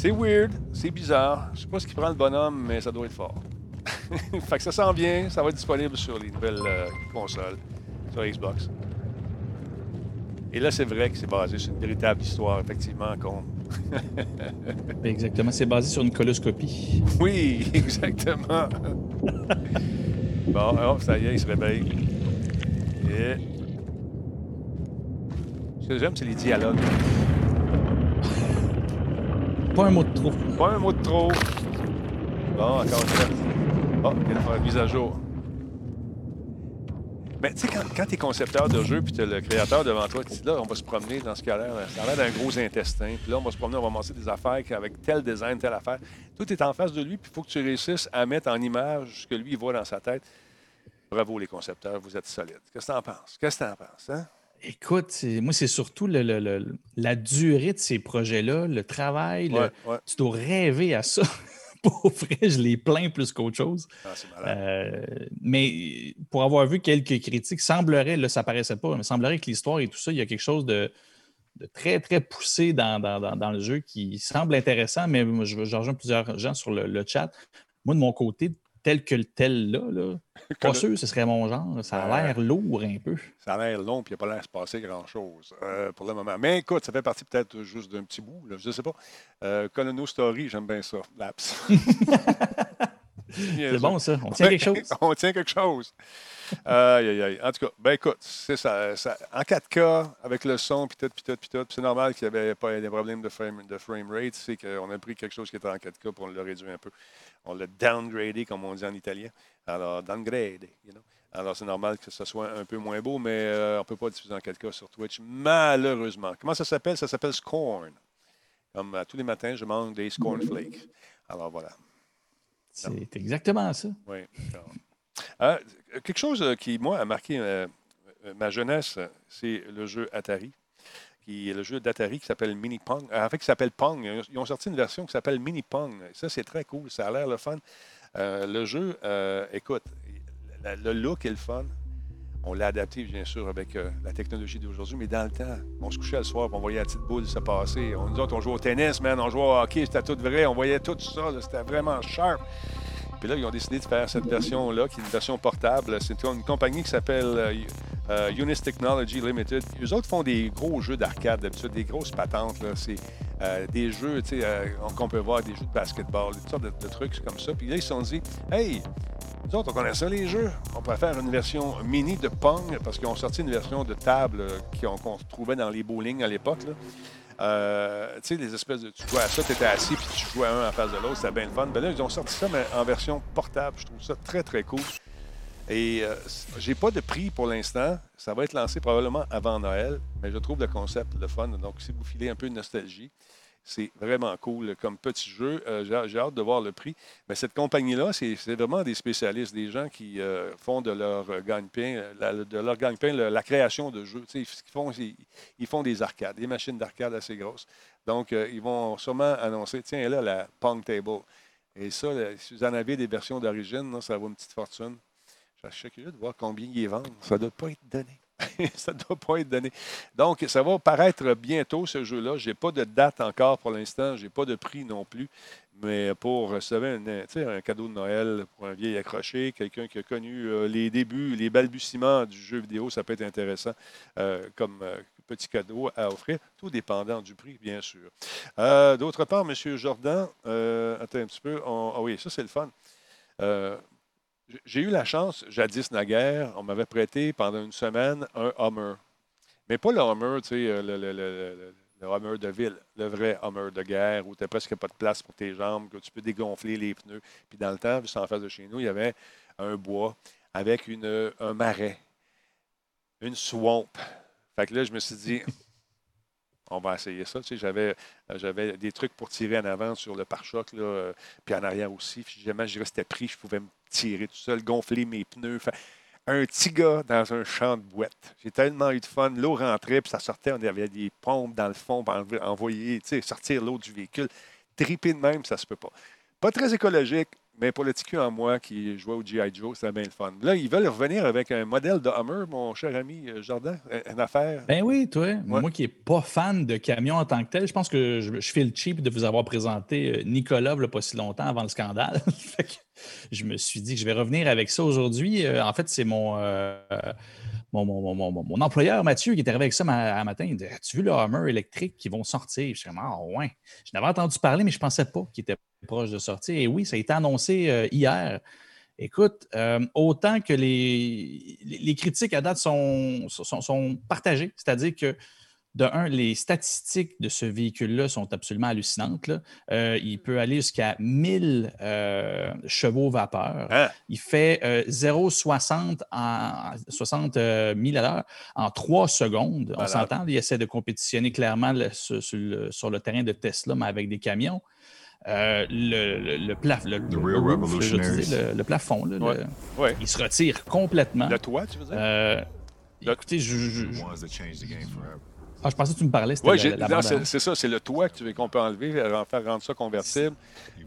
C'est weird, c'est bizarre. Je sais pas ce qui prend le bonhomme, mais ça doit être fort. fait que ça s'en vient, ça va être disponible sur les nouvelles euh, consoles, sur Xbox. Et là, c'est vrai que c'est basé sur une véritable histoire, effectivement, con. exactement, c'est basé sur une coloscopie. Oui, exactement. bon, oh, ça y est, il se réveille. Et... Que j'aime, c'est les dialogues. Pas un mot de trop. Pas un mot de trop. Bon, encore une fois. Oh, il vient faire une mise à jour. Mais tu sais, quand, tu es concepteur de jeu puis tu as le créateur devant toi, tu dis là, on va se promener dans ce cas-là. Ça a l'air d'un gros intestin. Puis là, on va se promener, on va monter des affaires avec tel design, telle affaire. Tout est en face de lui, puis il faut que tu réussisses à mettre en image ce que lui voit dans sa tête. Bravo, les concepteurs, vous êtes solides. Qu'est-ce que tu en penses? Qu'est-ce que tu en penses? Hein? Écoute, moi, c'est surtout la durée de ces projets-là, le travail. Tu dois rêver à ça. Pour vrai, je les plains plus qu'autre chose. Ah, euh, mais pour avoir vu quelques critiques, semblerait, là, ça paraissait pas, mais semblerait que l'histoire et tout ça, il y a quelque chose de, très, très poussé dans, le jeu qui semble intéressant, mais je, je rejoins plusieurs gens sur le, chat. Moi, de mon côté, tel que le tel là, là pas sûr ce serait mon genre. Ça a l'air lourd un peu. Ça a l'air long, puis il n'y a pas l'air de se passer grand-chose euh, pour le moment. Mais écoute, ça fait partie peut-être juste d'un petit bout, je ne sais pas. Euh, Colono Story, j'aime bien ça. Laps. c'est bon, ça. On tient quelque chose. On tient quelque chose. aïe, aïe, aïe. En tout cas, ben écoute, c'est ça, En 4K, avec le son, puis tout, puis tout, puis tout. C'est normal qu'il n'y avait pas des problèmes de frame, de frame rate. C'est qu'on a pris quelque chose qui était en 4K pour le réduire un peu. On l'a downgradé, comme on dit en italien. Alors, downgrade, you know. Alors, c'est normal que ce soit un peu moins beau, mais euh, on ne peut pas diffuser en 4K sur Twitch, malheureusement. Comment ça s'appelle? Ça s'appelle Scorn. Comme tous les matins, je mange des Scorn Flakes. Alors, voilà. C'est exactement ça. Oui. Euh, quelque chose euh, qui, moi, a marqué ma jeunesse, c'est le jeu Atari qui est le jeu d'Atari qui s'appelle Mini Pong. En fait, qui s'appelle Pong. Ils ont sorti une version qui s'appelle Mini Pong. Ça, c'est très cool. Ça a l'air le fun. Euh, le jeu, euh, écoute, le look est le fun. On l'a adapté, bien sûr, avec euh, la technologie d'aujourd'hui, mais dans le temps, on se couchait le soir, on voyait la petite boule se passer. On, nous autres, on jouait au tennis, man, on jouait au hockey, c'était tout vrai, on voyait tout ça, c'était vraiment sharp. Puis là, ils ont décidé de faire cette version-là, qui est une version portable. C'est une compagnie qui s'appelle Unis Technology Limited. Eux autres font des gros jeux d'arcade, d'habitude, des grosses patentes. C'est des jeux, qu'on peut voir, des jeux de basketball, toutes sortes de, trucs comme ça. Puis là, ils se sont dit, hey, nous autres, on connaît ça, les jeux. On pourrait faire une version mini de Pong, parce qu'ils ont sorti une version de table qu'on trouvait dans les bowling à l'époque. Euh, tu sais, les espèces de. Tu jouais à ça, tu étais assis, puis tu jouais un en face de l'autre, c'était bien le fun. Ben là, ils ont sorti ça, mais en version portable. Je trouve ça très, très cool. Et euh, j'ai pas de prix pour l'instant. Ça va être lancé probablement avant Noël, mais je trouve le concept le fun. Donc, si vous filez un peu de nostalgie, c'est vraiment cool comme petit jeu. Euh, j'ai hâte de voir le prix. Mais cette compagnie-là, c'est vraiment des spécialistes, des gens qui euh, font de leur gagne-pain, de leur gagne-pain la, création de jeux. Ils font, ils, font des arcades, des machines d'arcade assez grosses. Donc, euh, ils vont sûrement annoncer, tiens, là, la Pong Table. Et ça, si vous en avez des versions d'origine, ça vaut une petite fortune. Je suis curieux de voir combien ils vendent. Ça ne doit pas être donné. ça ne doit pas être donné. Donc, ça va paraître bientôt, ce jeu-là. Je n'ai pas de date encore pour l'instant. Je n'ai pas de prix non plus. Mais pour recevoir un, un, cadeau de Noël pour un vieil accroché, quelqu'un qui a connu euh, les débuts, les balbutiements du jeu vidéo, ça peut être intéressant euh, comme euh, petit cadeau à offrir, tout dépendant du prix, bien sûr. D'autre part, M. Jordan, attends un petit peu. ah oui, ça, c'est le fun. J'ai eu la chance, jadis naguère, on m'avait prêté pendant une semaine un Hummer. Mais pas le Hummer, tu sais, euh, le, le, le, le, Hummer de ville, le vrai Hummer de guerre où tu n'as presque pas de place pour tes jambes, que tu peux dégonfler les pneus. Puis dans le temps, juste en face de chez nous, il y avait un bois avec une, un marais, une swamp. Fait que là, je me suis dit, on va essayer ça. Tu sais, j'avais, j'avais des trucs pour tirer en avant sur le pare-choc, euh, puis en arrière aussi. Jamais je restais pris, je pouvais me tirer tout seul, gonfler mes pneus. un petit gars dans un champ de boîte. J'ai tellement eu de fun. L'eau rentrait, puis ça sortait. On avait des pompes dans le fond pour envoyer, sortir l'eau du véhicule. Triper de même, ça se peut pas. Pas très écologique, Mais pour le TQ en moi qui jouait au G.I. Joe, c'était bien le fun. Là, ils veulent revenir avec un modèle de Hummer, mon cher ami euh, Jardin, une affaire. Ben oui, toi. Moi qui n'ai pas fan de camions en tant que tel, je pense que je, fais le cheap de vous avoir présenté euh, Nicolas il pas si longtemps avant le scandale. je me suis dit que je vais revenir avec ça aujourd'hui. Euh, en fait, c'est mon, mon, mon, employeur Mathieu qui est arrivé avec ça un matin. Il dit As-tu vu le Hummer électrique qui vont sortir? Je suis comme Ah, ouais. Je n'avais entendu parler, mais je ne pensais pas qu'il était proche de sortir. Et oui, ça a été annoncé euh, hier. Écoute, euh, autant que les, les, critiques à date sont, sont, partagées, c'est-à-dire que, de un, les statistiques de ce véhicule-là sont absolument hallucinantes. Euh, il peut aller jusqu'à 1000 chevaux vapeur. Hein? Il fait 0,60 en 60 000 à l'heure en 3 secondes. On s'entend, il essaie de compétitionner clairement sur, le, terrain de Tesla, mais avec des camions. Euh, le, le, plaf, le, le, plafond, il se retire complètement. Le toit, tu veux dire? Euh, écoutez, je, Ah, je pensais que tu me parlais. Oui, c'est ça, c'est le toit qu'on peut enlever, euh, faire rendre ça convertible.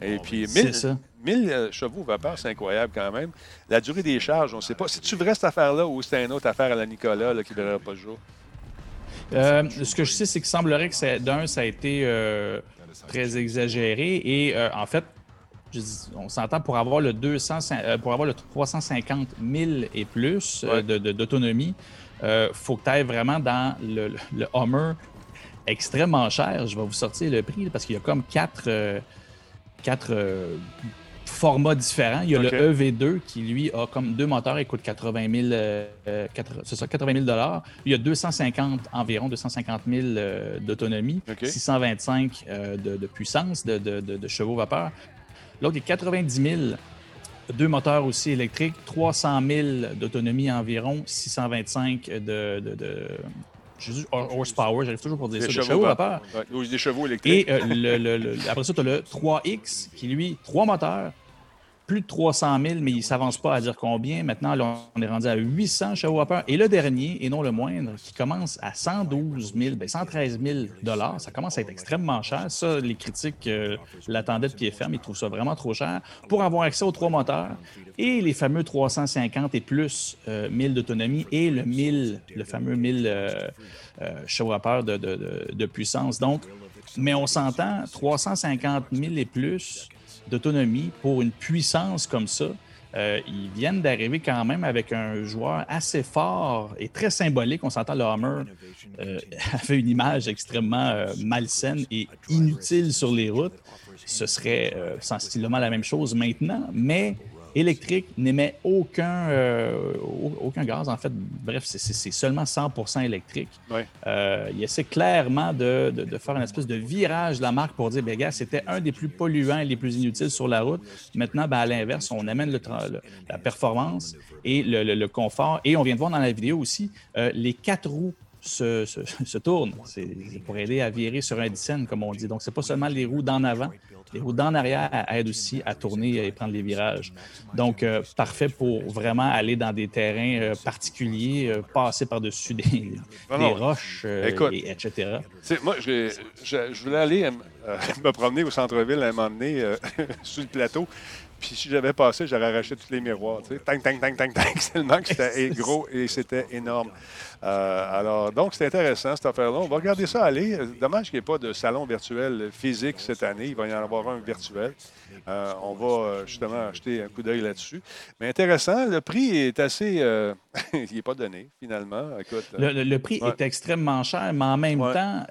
Et puis, 1000, 1000 chevaux vapeur, c'est incroyable quand même. La durée des charges, on ne sait pas. Si tu vrai cette affaire-là ou c'est une autre affaire à la Nicolas là, qui ne verra pas le jour? ce que je sais, c'est qu'il semblerait que d'un, ça a été très exagéré. Et euh, en fait, on s'entend pour avoir le 200, euh, pour avoir le 350 000 et plus euh, d'autonomie, il faut que tu ailles vraiment dans le, le, Hummer extrêmement cher. Je vais vous sortir le prix parce qu'il y a comme quatre, quatre formats différents. Il y a le EV2 qui, lui, a comme deux moteurs et coûte 80 000, euh, ça, 80 000 Il y a 250, environ 250 000 euh, d'autonomie, 625 euh, de, puissance de, de, chevaux vapeur. L'autre est 90 000 deux moteurs aussi électriques, 300 000 d'autonomie environ, 625 de, de, de horsepower, j'arrive toujours pour dire ça, chevaux, chevaux vapeur. des chevaux électriques. Et le, après ça, tu as le 3X qui, lui, trois moteurs, plus de 300 000, mais il ne s'avance pas à dire combien. Maintenant, on est rendu à 800 chevaux vapeur. Et le dernier, et non le moindre, qui commence à 112 000, 113 000 Ça commence à être extrêmement cher. Ça, les critiques euh, l'attendaient de pied ferme. Ils trouvent ça vraiment trop cher. Pour avoir accès aux trois moteurs et les fameux 350 et plus 1000 euh, d'autonomie et le 1000, le fameux 1000 euh, vapeur de, de puissance. Donc, mais on s'entend, 350 000 et plus, d'autonomie pour une puissance comme ça. Euh, ils viennent d'arriver quand même avec un joueur assez fort et très symbolique. On s'entend, le Hammer euh, avait une image extrêmement euh, malsaine et inutile sur les routes. Ce serait sensiblement la même chose maintenant, mais électrique n'émet aucun, euh, aucun gaz. En fait, bref, c'est seulement 100% électrique. Euh, il essaie clairement de, faire une espèce de virage de la marque pour dire, bien, gars, c'était un des plus polluants et les plus inutiles sur la route. Maintenant, ben, à l'inverse, on amène le, la performance et le, confort. Et on vient de voir dans la vidéo aussi, euh, les quatre roues se, se, tournent. C'est pour aider à virer sur un dixaine, comme on dit. Donc, c'est pas seulement les roues d'en avant, les roues d'en arrière aident aussi à tourner et prendre les virages. Donc, euh, parfait pour vraiment aller dans des terrains euh, particuliers, euh, passer par-dessus des, roches, et, etc. Moi, je, je, voulais aller me promener au centre-ville à un moment donné, sur le plateau. Puis si j'avais passé, j'aurais arraché tous les miroirs. Tu sais. Tang, tang, tang, tang, tang. Tellement que c'était gros et c'était énorme. Euh, alors, donc, c'est intéressant, cette affaire-là. On va regarder ça aller. Dommage qu'il n'y ait pas de salon virtuel physique cette année. Il va y en avoir un virtuel. Euh, on va euh, justement acheter un coup d'œil là-dessus. Mais intéressant, le prix est assez. il n'est pas donné, finalement. le, prix est extrêmement cher, mais en même temps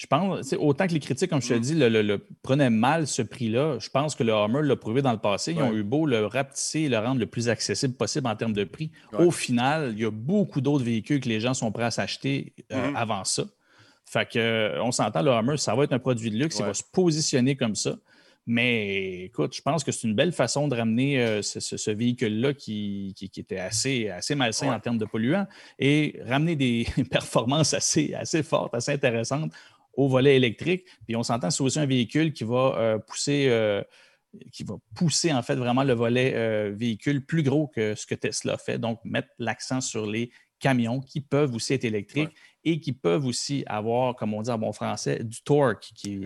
je pense, autant que les critiques, comme je te mm. dis, le, prenaient mal ce prix-là, je pense que le Hummer l'a prouvé dans le passé. Ils ont eu beau le rapetisser et le rendre le plus accessible possible en termes de prix. Au final, il y a beaucoup d'autres véhicules que les gens sont prêts à s'acheter euh, mm-hmm. avant ça. Fait que, euh, on s'entend, le Hummer, ça va être un produit de luxe, il va se positionner comme ça. Mais écoute, je pense que c'est une belle façon de ramener euh, ce, véhicule-là qui, était assez, assez malsain en termes de polluants et ramener des performances assez, assez fortes, assez intéressantes au volet électrique. Puis on s'entend, c'est aussi un véhicule qui va euh, pousser. Euh, qui va pousser en fait vraiment le volet euh, véhicule plus gros que ce que Tesla fait. Donc, mettre l'accent sur les camions qui peuvent aussi être électriques et qui peuvent aussi avoir, comme on dit en bon français, du torque qui,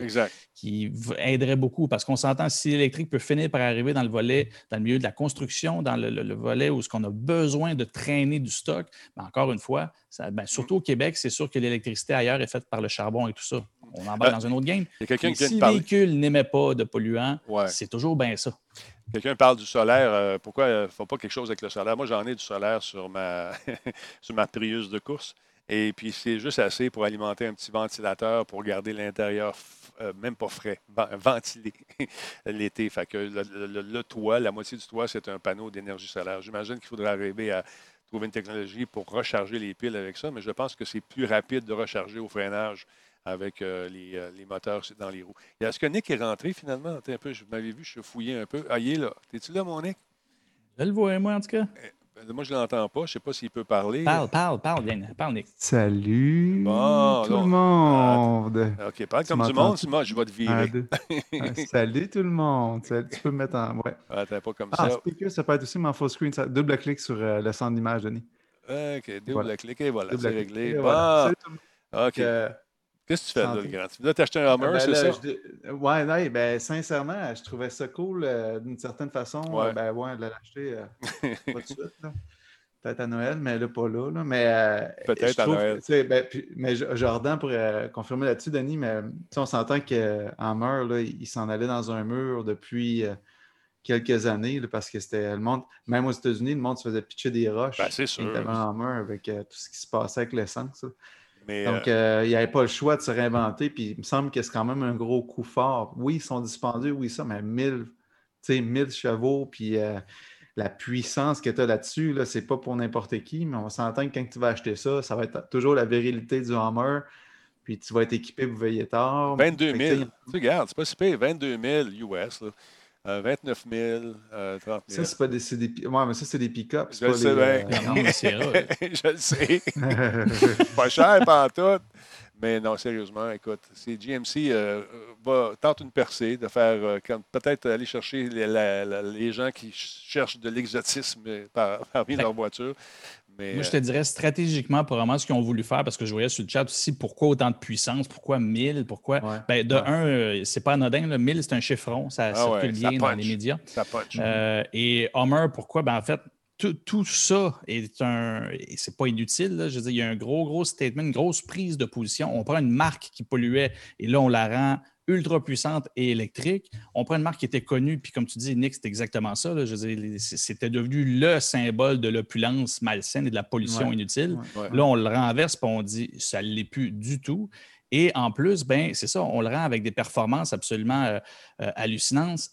qui aiderait beaucoup parce qu'on s'entend si l'électrique peut finir par arriver dans le volet, dans le milieu de la construction, dans le, volet où ce qu'on a besoin de traîner du stock, ben, encore une fois, ça, ben, surtout au Québec, c'est sûr que l'électricité ailleurs est faite par le charbon et tout ça. On embarque euh, dans un autre game. si le véhicule n'émet pas de polluants, c'est toujours bien ça. Quelqu'un parle du solaire. Euh, pourquoi il euh, ne faut pas quelque chose avec le solaire? Moi, j'en ai du solaire sur ma, sur ma Prius de course. Et puis, c'est juste assez pour alimenter un petit ventilateur pour garder l'intérieur euh, même pas frais, ventilé l'été. Fait que le, toit, la moitié du toit, c'est un panneau d'énergie solaire. J'imagine qu'il faudrait arriver à trouver une technologie pour recharger les piles avec ça, mais je pense que c'est plus rapide de recharger au freinage avec euh, euh, les, moteurs dans les roues. Est-ce que Nick est rentré finalement? Un peu, je m'avais vu, je fouillais un peu. Ah, il est là. T'es-tu là, mon Nick? Je le vois, moi, en tout cas. Ben, moi, je ne l'entends pas. Je ne sais pas s'il peut parler. Parle, parle, parle, bien. Parle, Nick. Salut tout le monde. OK, parle comme du monde, moi, je vais te virer. Ah, salut tout le monde. Tu peux me mettre en... Ouais. Attends, pas comme ah, ça. Speaker, ça peut être aussi mon full screen. Ça... Double clic sur euh, le centre d'image, Denis. OK, double clic et voilà, c'est réglé. Bon. OK. Qu'est-ce que tu fais là, le grand? Tu veux t'acheter un Hummer, ben c'est ça? Je... Ouais, non, ben, sincèrement, je trouvais ça cool euh, d'une certaine façon. Ouais. ben, ouais, de l'acheter euh, pas tout de suite. Peut-être à Noël, mais là, pas là. là. Mais, euh, Peut-être à Noël. Ben, puis, mais Jordan pourrait confirmer là-dessus, Denis, mais on s'entend qu'Hammer, là, il s'en allait dans un mur depuis quelques années là, parce que c'était le monde, même aux États-Unis, le monde se faisait pitcher des roches. Ben, c'est sûr. Hammer avec tout ce qui se passait avec l'essence. Donc, euh, il n'y avait pas le choix de se réinventer. Puis il me semble que c'est quand même un gros coup fort. Oui, ils sont dispendieux, oui, ça, mais 1000, 1000 chevaux, puis euh, la puissance que tu as là-dessus, là, c'est pas pour n'importe qui, mais on s'entend que quand tu vas acheter ça, ça va être toujours la virilité du Hammer. Puis tu vas être équipé pour veiller tard. 22 000. Tu regardes, c'est pas si pire, 22 000 US. Là. 29 000, 30 000. Ça, c'est pas des, des, ouais, mais ça, c'est des pick-up. Je, le sais bien. je le sais. pas cher, pas tout. Mais non, sérieusement, écoute, c'est GMC euh, va, tente une percée de faire, euh, peut-être aller chercher les, les, gens qui cherchent de l'exotisme parmi leurs voitures. Moi, je te dirais stratégiquement, probablement, ce qu'ils ont voulu faire, parce que je voyais sur le chat aussi, pourquoi autant de puissance, pourquoi 1000, pourquoi. Ben, de un, euh, c'est pas anodin, le 1000, c'est un chiffron, ça ah circule bien dans les médias. Ça euh, et Homer, pourquoi? Ben, en fait, tout, ça est un. C'est pas inutile. Je veux dire, il y a un gros, gros statement, une grosse prise de position. On prend une marque qui polluait et là, on la rend ultra puissante et électrique. On prend une marque qui était connue, puis comme tu dis, Nick, c'est exactement ça. c'était devenu le symbole de l'opulence malsaine et de la pollution inutile. Là, on le renverse, puis on dit, ça ne l'est plus du tout. Et en plus, ben, c'est ça, on le rend avec des performances absolument euh, euh, hallucinantes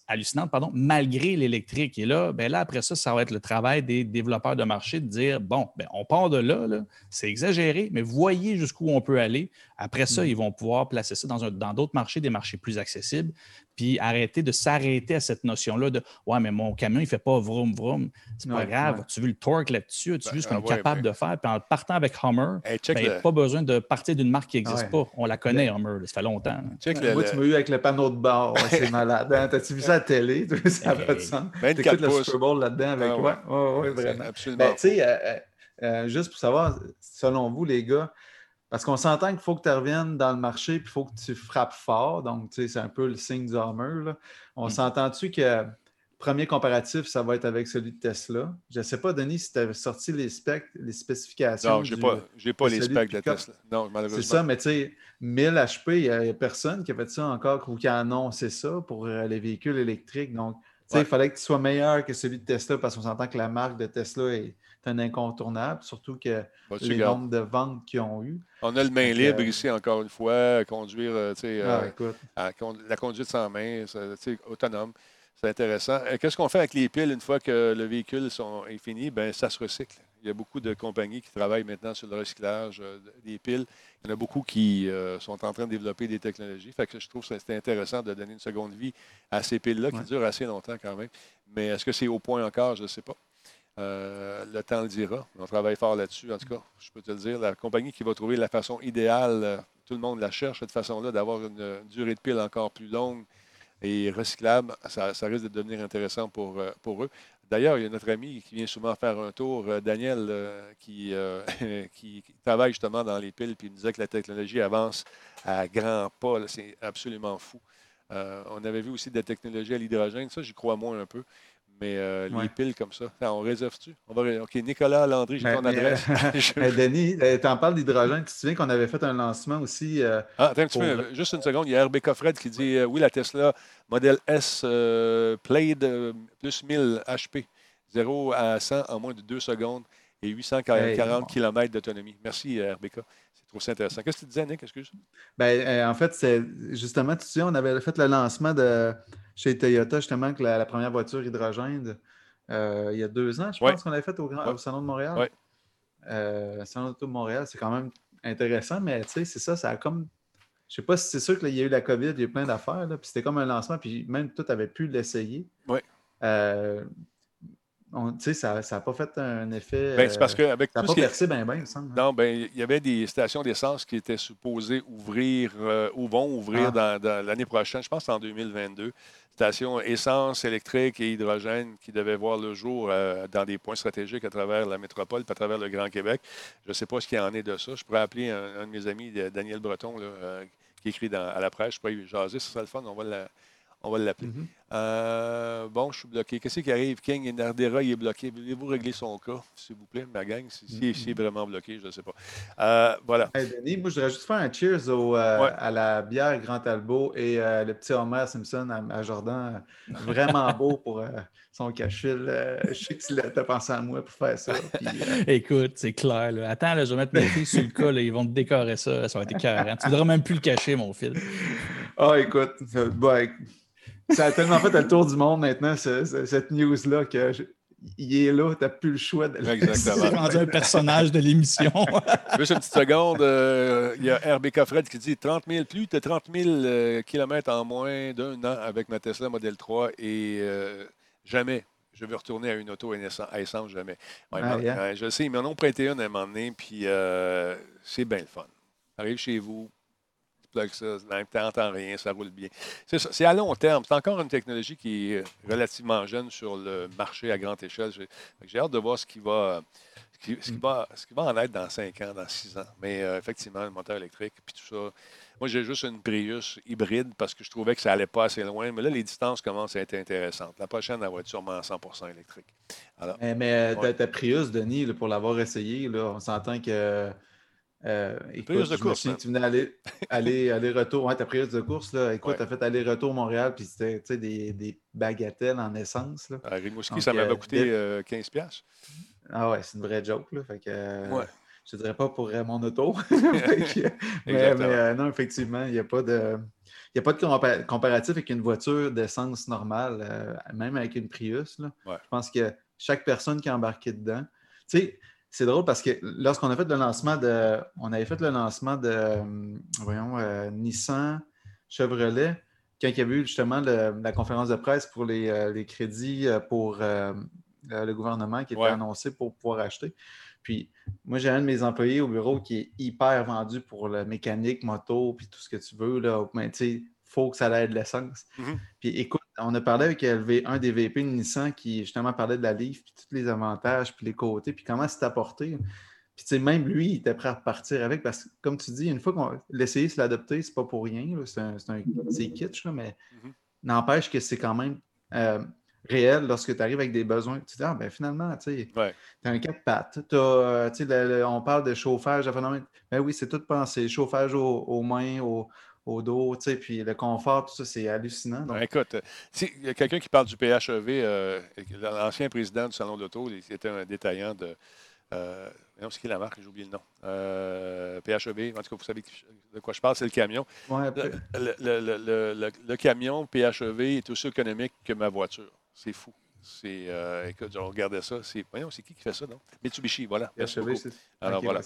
pardon, malgré l'électrique. Et là, ben là, après ça, ça va être le travail des développeurs de marché de dire bon, ben, on part de là, c'est exagéré, mais voyez jusqu'où on peut aller. Après ça, mmh. ils vont pouvoir placer ça dans, dans d'autres marchés, des marchés plus accessibles puis arrêter de s'arrêter à cette notion-là de Ouais, mais mon camion, il ne fait pas vroom vroom. C'est pas grave. Tu veux le torque là-dessus, tu ben, veux ce qu'on est capable de faire? Puis en partant avec Hummer, il n'y a pas besoin de partir d'une marque qui n'existe pas. On la connaît, Hummer. Ça fait longtemps. Moi, tu m'as eu avec le panneau de bord. c'est malade. Hein? T'as-tu vu ça à la télé? ça n'a pas de sens. T'écoutes le Super Bowl là-dedans avec toi? Oui, vraiment. Absolument. Ben, tu sais, euh, euh, euh, juste pour savoir, selon vous, les gars, parce qu'on s'entend qu'il faut que tu reviennes dans le marché puis il faut que tu frappes fort. Donc, tu sais, c'est un peu le signe du Hammer. On mm. s'entend-tu que premier comparatif, ça va être avec celui de Tesla? Je ne sais pas, Denis, si tu avais sorti les specs, les spécifications. Non, je n'ai pas, pas les specs de, Tesla. Non, malheureusement. C'est ça, mais tu sais, 1000 HP, il n'y a, personne qui a fait ça encore ou qui a annoncé ça pour euh, les véhicules électriques. Donc, tu sais, il fallait que tu sois meilleur que celui de Tesla parce qu'on s'entend que la marque de Tesla est un incontournable, surtout que les nombres de ventes qu'ils ont eu. On a le main libre ici, encore une fois, à conduire, euh, ah, euh, la conduite sans main, autonome. C'est intéressant. Euh, qu'est-ce qu'on fait avec les piles une fois que le véhicule est fini? Ben, ça se recycle. Il y a beaucoup de compagnies qui travaillent maintenant sur le recyclage des piles. Il y en a beaucoup qui sont en train de développer des technologies. Fait que je trouve que c'est intéressant de donner une seconde vie à ces piles-là qui durent assez longtemps quand même. Mais est-ce que c'est au point encore? Je ne sais pas. Euh, le temps le dira. On travaille fort là-dessus. En tout cas, je peux te le dire, la compagnie qui va trouver la façon idéale, euh, tout le monde la cherche, cette façon-là, d'avoir une durée de pile encore plus longue et recyclables, ça, risque de devenir intéressant pour, pour eux. D'ailleurs, il y a notre ami qui vient souvent faire un tour, Daniel, qui, qui, travaille justement dans les piles, puis il nous disait que la technologie avance à grands pas. C'est absolument fou. on avait vu aussi des technologies à l'hydrogène. Ça, j'y crois moins un peu. Mais euh, les piles comme ça, on réserve-tu? On va... OK, Nicolas Landry, j'ai ton adresse. Denis, euh, tu en parles d'hydrogène. Tu te souviens qu'on avait fait un lancement aussi. Euh, ah, attends un petit peu, juste une seconde. Il y a RB Fred qui dit oui, la Tesla modèle S Plaid plus 1000 HP, 0 à 100 en moins de 2 secondes et 840 km d'autonomie. Merci, RBK. C'est trop intéressant. Qu'est-ce que tu disais, Nick? Excuse. Ben, en fait, c'est justement, tu sais, on avait fait le lancement de chez Toyota, justement, que la, première voiture hydrogène, euh, il y a deux ans, je pense qu'on avait fait au, Salon de Montréal. Oui. Euh, Salon de Montréal, c'est quand même intéressant, mais tu sais, c'est ça, ça a comme. Je sais pas si c'est sûr qu'il y a eu la COVID, il y a eu plein d'affaires, puis c'était comme un lancement, puis même tout avait pu l'essayer. Oui. Euh, sais, ça n'a pas fait un effet. Ben, c'est parce que avec ça n'a pas percé bien, bien, hein. Non, ben, il y avait des stations d'essence qui étaient supposées ouvrir ou vont ouvrir ah. dans, l'année prochaine, je pense en 2022 stations essence, électrique et hydrogène qui devaient voir le jour euh, dans des points stratégiques à travers la métropole, à travers le Grand Québec. Je ne sais pas ce qu'il en est de ça. Je pourrais appeler un, de mes amis, Daniel Breton, euh, qui écrit dans, à la presse. Je pourrais lui jaser, ce serait le fun. On va la, on va l'appeler. Mhm. Euh, bon, je suis bloqué. Qu'est-ce qui arrive? King et Nardera, il est bloqué. Voulez-vous régler son cas, s'il vous plaît, ma gang? S'il si, est mhm. vraiment bloqué, je ne sais pas. Euh, voilà. Denis, moi, je voudrais juste faire un cheers euh, à la bière Grand Albo et le petit Homer Simpson à, Jordan. Vraiment beau pour son cachil. je sais que tu as pensé à moi pour faire ça. Écoute, c'est clair. Attends, je vais mettre mes filles sur le cas. ils vont te décorer ça. Ça va être écœurant. Tu ne devrais même plus le cacher, mon fils. Ah, écoute. Bah, ça a tellement fait le tour du monde maintenant, cette news-là, que il est là, tu n'as plus le choix de Exactement. C'est rendu un personnage de l'émission. Juste une petite seconde, euh, il y a RBK Fred qui dit 30 000 plus, tu as 30 000 km en moins d'un an avec ma Tesla Model 3 et euh, jamais je veux retourner à une auto à essence, jamais. Ah, hein? je sais, ils m'en ont prêté une à un moment donné, puis euh, c'est bien le fun. Arrive chez vous, plug ça, tu n'entends rien, ça roule bien. C'est à long terme. C'est encore une technologie qui est relativement jeune sur le marché à grande échelle. J'ai hâte de voir ce qui va. Ce qui, va, ce qui va en être dans 5 ans, dans 6 ans. Mais euh, effectivement, le moteur électrique, puis tout ça. Moi, j'ai juste une Prius hybride parce que je trouvais que ça n'allait pas assez loin. Mais là, les distances commencent à être intéressantes. La prochaine, elle va être sûrement à 100% électrique. Alors, mais, euh, ta, Prius, Denis, pour l'avoir essayé, là, on s'entend que euh, écoute, de course. Hein. Tu venais aller, aller, aller retour. Ouais, ta prise de course, là. Écoute, tu as fait aller-retour Montréal, puis c'était des, des bagatelles en essence. Là. À Rimouski, ça m'avait euh, coûté 15$. Euh, ah ouais, c'est une vraie joke. Là. Fait que, ouais. Je ne dirais pas pour mon auto. mais, mais non, effectivement, il n'y a pas de. Il a pas de comparatif avec une voiture d'essence normale, même avec une Prius. Là. Je pense que chaque personne qui est embarquée dedans, tu sais, c'est drôle parce que lorsqu'on a fait le lancement de. On avait fait le lancement de euh, voyons, euh, Nissan Chevrolet, quand il y avait eu justement la conférence de presse pour les, euh, crédits pour le gouvernement qui était annoncé pour pouvoir acheter. Puis moi, j'ai un de mes employés au bureau qui est hyper vendu pour la mécanique, moto, puis tout ce que tu veux. Là. Mais tu sais, il faut que ça aille de l'essence. Mm-hmm. Puis écoute, on a parlé avec un des VP de Nissan qui justement parlait de la Leaf, puis tous les avantages, puis les côtés, puis comment c'est apporté. Puis tu sais, même lui, il était prêt à repartir avec, parce que comme tu dis, une fois qu'on l'essayer, c'est l'adopter, c'est pas pour rien, c'est un, kitsch, mais mm-hmm. n'empêche que c'est quand même euh, réel lorsque tu arrives avec des besoins. Tu dis, ah, ben finalement, tu sais, as un quatre pattes, euh, on parle de chauffage, ben oui, c'est tout pensé, chauffage aux, mains, aux, au dos, tu sais, puis le confort, tout ça, c'est hallucinant. Ben, écoute, il y a quelqu'un qui parle du PHEV, euh, l'ancien président du Salon de l'Auto, il était un détaillant de. Euh, non, c'est qui la marque? J'ai oublié le nom. Euh, PHEV, en tout cas, vous savez de quoi je parle, c'est le camion. le, camion PHEV est aussi économique que ma voiture. C'est fou. C'est, euh, écoute, on regardait ça. C'est, voyons, c'est qui qui fait ça, non? Mitsubishi, voilà. Alors voilà.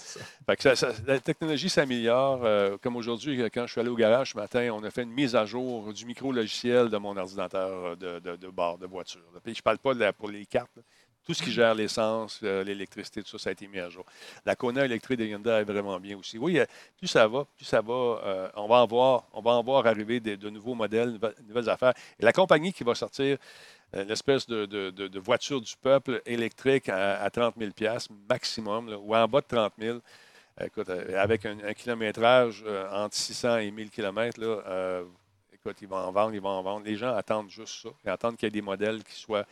la technologie s'améliore. Euh, comme aujourd'hui, quand je suis allé au garage ce matin, on a fait une mise à jour du micro-logiciel de mon ordinateur de, de, bord de voiture. je ne parle pas pour les cartes. tout ce qui gère l'essence, euh, l'électricité, tout ça, ça a été mis à jour. La Kona électrique de Hyundai est vraiment bien aussi. Oui, euh, plus ça va, plus ça va, euh, on, va en voir, on va en voir arriver de, nouveaux modèles, de nouvelles affaires. Et la compagnie qui va sortir l'espèce de, voiture du peuple électrique à, 30 000 maximum, ou en bas de 30 000, écoute, avec un, kilométrage entre 600 et 1000 km, là, écoute, ils vont en vendre, ils vont en vendre. Les gens attendent juste ça. Ils attendent qu'il y ait des modèles qui soient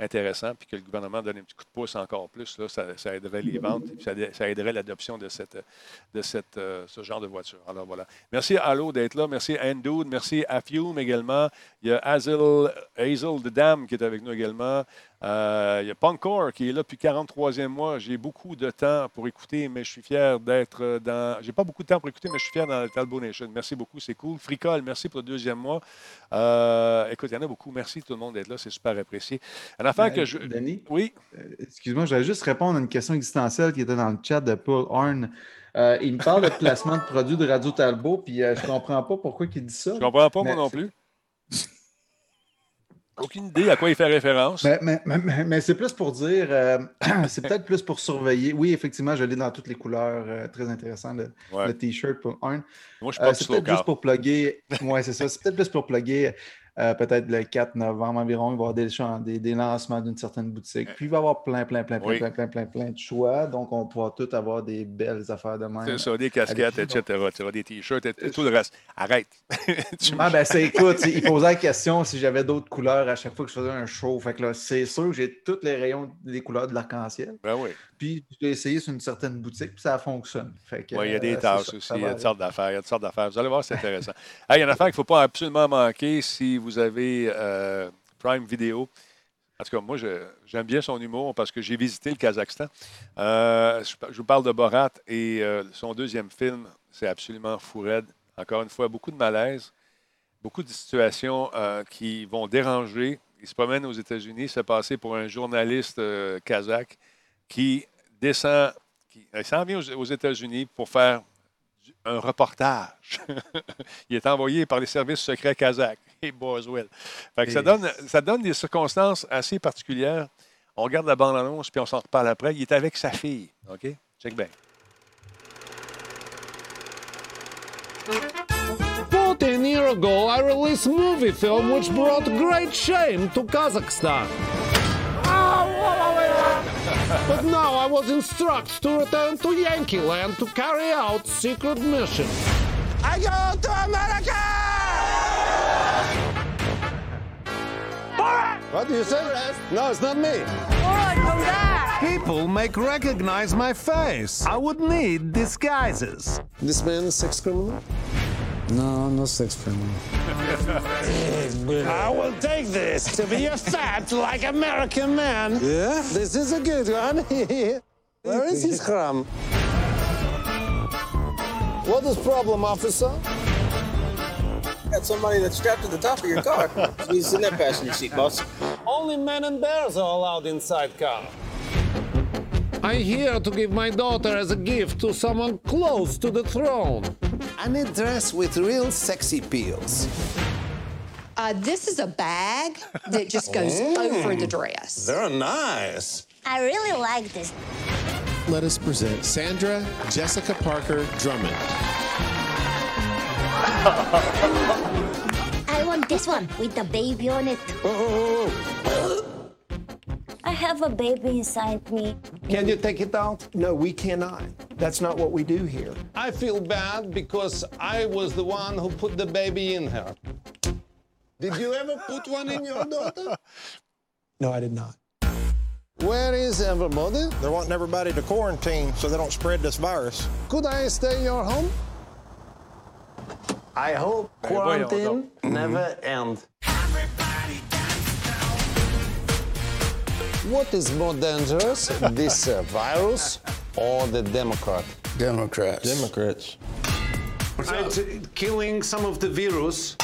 intéressant, puis que le gouvernement donne un petit coup de pouce encore plus, là, ça, aiderait les ventes, ça, ça, aiderait l'adoption de, cette, de cette, euh, ce genre de voiture. Alors voilà. Merci à Allo d'être là. Merci à Endude. Merci à Fume également. Il y a Hazel, Hazel de Dame qui est avec nous également. Euh, il y a Punkcore qui est là depuis 43e mois. J'ai beaucoup de temps pour écouter, mais je suis fier d'être dans. J'ai pas beaucoup de temps pour écouter, mais je suis fier dans le Talbot Nation. Merci beaucoup, c'est cool. Fricole, merci pour le deuxième mois. Euh, écoute, il y en a beaucoup. Merci tout le monde d'être là, c'est super apprécié. Un affaire que je. Denis? Oui? Euh, excuse-moi, je vais juste répondre à une question existentielle qui était dans le chat de Paul Horn. il me parle de placement de produits de Radio Talbot, puis je ne comprends pas pourquoi il dit ça. Je comprends pas, moi non plus. Aucune idée à quoi il fait référence. Mais, c'est plus pour dire, euh, c'est peut-être plus pour surveiller. Oui, effectivement, je l'ai dans toutes les couleurs. Euh, très intéressant, le, t-shirt pour un. Moi, je suis pas euh, C'est peut-être juste pour plugger. ouais, c'est ça. C'est peut-être plus pour plugger euh, peut-être le 4 novembre environ, il va y avoir des, des, lancements d'une certaine boutique. Puis il va y avoir plein, plein, plein, plein, plein, plein, plein, plein de choix. Donc, on pourra tous avoir des belles affaires de même. C'est ça, des casquettes, etc. Tu des t-shirts et tout le reste. Arrête. ah, ben, c'est écoute, il posait la question si j'avais d'autres couleurs à chaque fois que je faisais un show. Fait que là, c'est sûr que j'ai tous les rayons des couleurs de l'arc-en-ciel. Ben oui. Puis j'ai essayé sur une certaine boutique, puis ça fonctionne. Oui, il y a des euh, tâches aussi, il y a toutes sortes d'affaires. Il y a toutes sortes d'affaires. Vous allez voir, c'est intéressant. il y a une affaire qu'il ne faut pas absolument manquer si vous avez euh, Prime Video. En tout cas, moi, j'aime bien son humour parce que j'ai visité le Kazakhstan. Euh, je, vous parle de Borat et son deuxième film, c'est absolument fou Encore une fois, beaucoup de malaise, beaucoup de situations qui vont déranger. Il se promène aux États-Unis, c'est passé pour un journaliste kazakh qui descend, qui, il s'en vient aux, États-Unis pour faire un reportage. il est envoyé par les services secrets kazakhs et Boswell. ça, donne, ça donne des circonstances assez particulières. On regarde la bande-annonce, puis on s'en reparle après. Il est avec sa fille. OK? Check bien. 14 years ago, I released a movie film which brought great shame to Kazakhstan. But now I was instructed to return to Yankee Land to carry out secret mission. I go to America! What do you say? No, it's not me. Borat, come back! People make recognize my face. I would need disguises. This man is sex criminal? No, no sex criminal. I will take this to be a fat like American man. Yeah, this is a good one. Where is his crumb? What is problem, officer? Got somebody that's strapped to the top of your car. He's in that passenger seat, boss. Only men and bears are allowed inside car. I'm here to give my daughter as a gift to someone close to the throne. I need dress with real sexy peels. Uh, this is a bag that just goes oh, over the dress. They're nice. I really like this. Let us present Sandra Jessica Parker Drummond. I want this one with the baby on it. Oh, oh, oh. I have a baby inside me. Can you take it out? No, we cannot. That's not what we do here. I feel bad because I was the one who put the baby in her. Did you ever put one in your daughter? No, I did not. Where is everybody? They're wanting everybody to quarantine so they don't spread this virus. Could I stay in your home? I hope quarantine never ends. What is more dangerous, this uh, virus or the Democrat? Democrats. Democrats. It's killing some of the virus.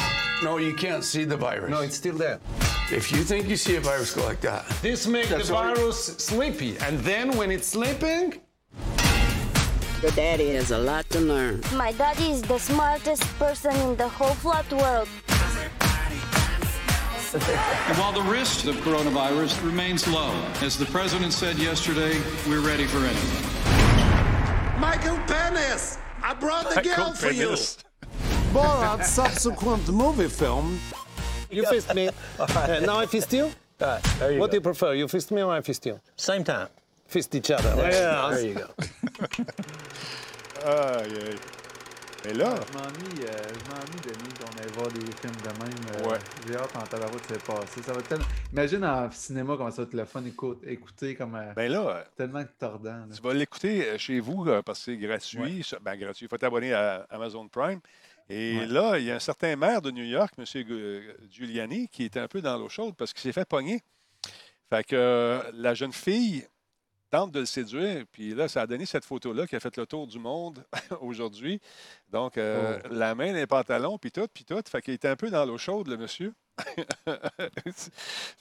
No, you can't see the virus. No, it's still there. If you think you see a virus go like that, this makes the virus you... sleepy, and then when it's sleeping, your daddy has a lot to learn. My daddy is the smartest person in the whole flat world. And while the risk of coronavirus remains low, as the president said yesterday, we're ready for anything. Michael Penis! I brought the Michael girl for you! Penis. Borat's subsequent movie film. You fist me. Uh, now I fist you? Right, there you what go. do you prefer? You fist me or I fist you? Same time. Fist each other. right? Yeah, there you go. Aïe, aïe. Mais là, Je m'ennuie, euh, je m'ennuie, Denis, qu'on aille voir des films de même. euh, Ouais. J'ai hâte en tabarouette de se passer. Ça va tellement... Imagine en cinéma comment ça va être le fun écoute, écouter comme euh, ben là, tellement tordant. là. tu vas l'écouter euh, chez vous euh, parce que c'est gratuit. Ben, gratuit. Il faut t'abonner à Amazon Prime. Et Ouais. là, il y a un certain maire de New York, M. Giuliani, qui est un peu dans l'eau chaude parce qu'il s'est fait pogner. Fait que euh, la jeune fille tente de le séduire. Puis là, ça a donné cette photo-là qui a fait le tour du monde aujourd'hui. Donc, euh, Oh. la main les pantalons, puis tout, puis tout. Fait qu'il était un peu dans l'eau chaude, le monsieur.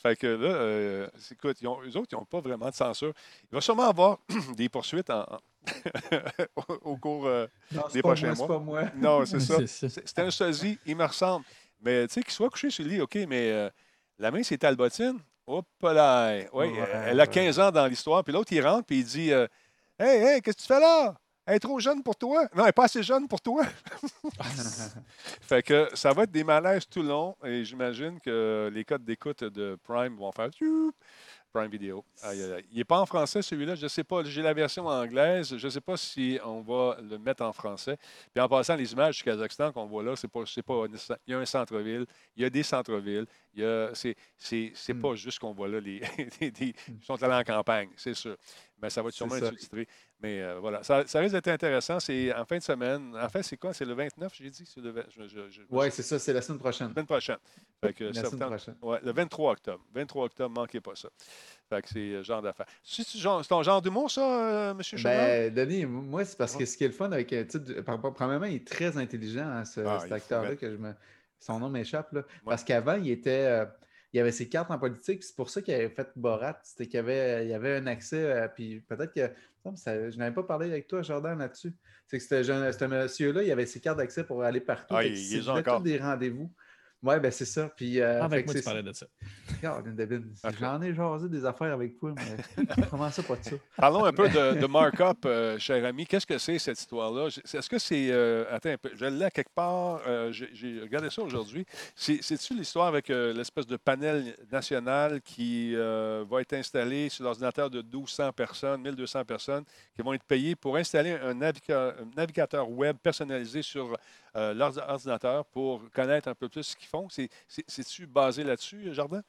fait que là, euh, écoute, ils ont- eux autres, ils n'ont pas vraiment de censure. Il va sûrement avoir des poursuites en- au, au cours euh, Non, des pas prochains moi, mois. pas moi. Non, c'est ça. C'est un sosie, il me ressemble. Mais tu sais, qu'il soit couché sur le lit, OK, mais euh, la main, c'est Talbotine. Hop là! Oui, Ouais, elle a ouais. 15 ans dans l'histoire. Puis l'autre, il rentre, puis il dit euh, Hey, hey, qu'est-ce que tu fais là? Elle est trop jeune pour toi. Non, elle n'est pas assez jeune pour toi. fait que ça va être des malaises tout le long. Et j'imagine que les codes d'écoute de Prime vont faire Prime Video. Aïe, aïe, aïe. Il n'est pas en français, celui-là. Je ne sais pas. J'ai la version anglaise. Je ne sais pas si on va le mettre en français. Puis en passant, les images du Kazakhstan qu'on voit là, c'est pas, c'est pas nécessaire. Il y a un centre-ville, il y a des centres-villes. C'est, Hmm. pas juste qu'on voit là. Les, ils sont allés en campagne, c'est sûr. Mais ça va C'est sûrement être sous-titré. Mais euh, voilà, ça, ça risque d'être intéressant. C'est en fin de semaine. En fait, c'est quoi? C'est le 29, j'ai dit? Ouais, c'est ça, c'est la semaine prochaine. la semaine prochaine. Fait que La semaine prochaine. ouais, le 23 octobre. 23 octobre, manquez pas ça. Fait que c'est le genre d'affaire. C'est ton genre d'humour, ça, euh, M. Ben, Denis, moi, c'est parce que ce qui est le fun avec Premièrement, il est très intelligent, hein, ce- Ah, cet acteur-là, que je me. Son nom m'échappe, là. Parce qu'avant, il était. euh, il avait ses cartes en politique, c'est pour ça qu'il avait fait Borat. C'était qu'il avait, il avait un accès, euh, puis peut-être que. ça- je n'avais pas parlé avec toi, Jordan, là-dessus. C'est que ce monsieur-là, il avait ses cartes d'accès pour aller partout. Ah, il- il a encore. tous des rendez-vous. Ouais, ben c'est ça. Puis, euh, Ah, avec moi, tu parlais de ça. Regarde, David, j'en ai jasé des affaires avec toi, mais comment ça, pas de ça? Parlons un peu de, de markup, euh, cher ami. Qu'est-ce que c'est cette histoire-là? Est-ce que c'est. euh, attends un peu, je l'ai quelque part. euh, J'ai regardé ça aujourd'hui. C'est- C'est-tu l'histoire avec euh, l'espèce de panel national qui euh, va être installé sur l'ordinateur de 1200 personnes, 1200 personnes, qui vont être payées pour installer un, naviga- un navigateur web personnalisé sur euh, leur ordinateur pour connaître un peu plus ce qu'ils font? C'est- c'est- C'est-tu basé là-dessus, Jardin?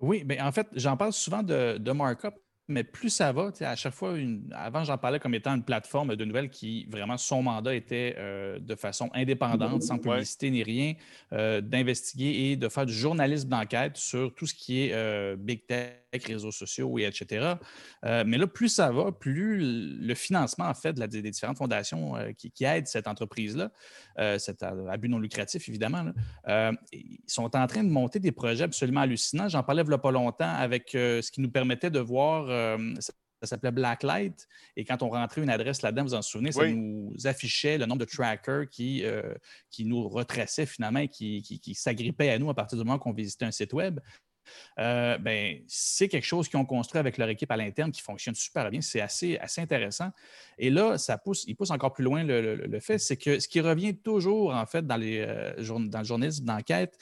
Oui, bien, en fait, j'en parle souvent de, de markup, mais plus ça va, tu sais, à chaque fois, une- avant, j'en parlais comme étant une plateforme de nouvelles qui, vraiment, son mandat était euh, de façon indépendante, sans publicité ni rien, euh, d'investiguer et de faire du journalisme d'enquête sur tout ce qui est euh, big tech, réseaux sociaux et etc. Euh, mais là, plus ça va, plus le financement, en fait, de la- des différentes fondations euh, qui, qui aident cette entreprise-là, euh, cet but non lucratif, évidemment, là, ils sont en train de monter des projets absolument hallucinants. J'en parlais il n'y a pas longtemps avec ce qui nous permettait de voir, ça, s'appelait Blacklight, et quand on rentrait une adresse là-dedans, vous en souvenez, ça nous affichait le nombre de trackers qui, euh, qui nous retraçaient finalement et qui, qui, qui s'agrippaient à nous à partir du moment qu'on visitait un site web. Euh, ben, c'est quelque chose qu'ils ont construit avec leur équipe à l'interne qui fonctionne super bien. C'est assez, assez intéressant. Et là, ça pousse, il pousse encore plus loin le, fait, c'est que ce qui revient toujours, en fait, dans, les, euh, dans le journalisme d'enquête,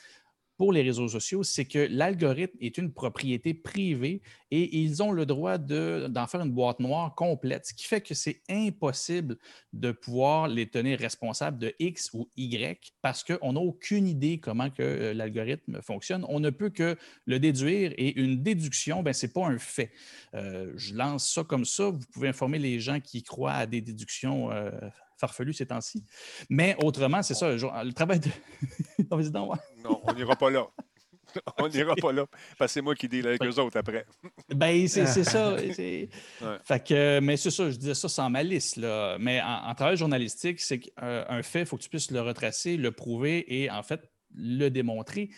pour les réseaux sociaux, c'est que l'algorithme est une propriété privée et ils ont le droit de- d'en faire une boîte noire complète, ce qui fait que c'est impossible de pouvoir les tenir responsables de X ou Y parce qu'on n'a aucune idée comment que euh, l'algorithme fonctionne. On ne peut que le déduire et une déduction, ben, ce n'est pas un fait. Euh, je lance ça comme ça. Vous pouvez informer les gens qui croient à des déductions euh, farfelues ces temps-ci. Mais autrement, c'est ça, le, travail de... Non, vas-y donc, ouais. Non, on n'ira pas là. on n'ira pas là. Parce que c'est moi qui deal avec eux autres après. Ben, c'est c'est ça. Ouais. Fait que, mais c'est ça, je disais ça sans malice. Là. Mais en, en travail journalistique, c'est qu'un fait, il faut que tu puisses le retracer, le prouver et en fait le démontrer.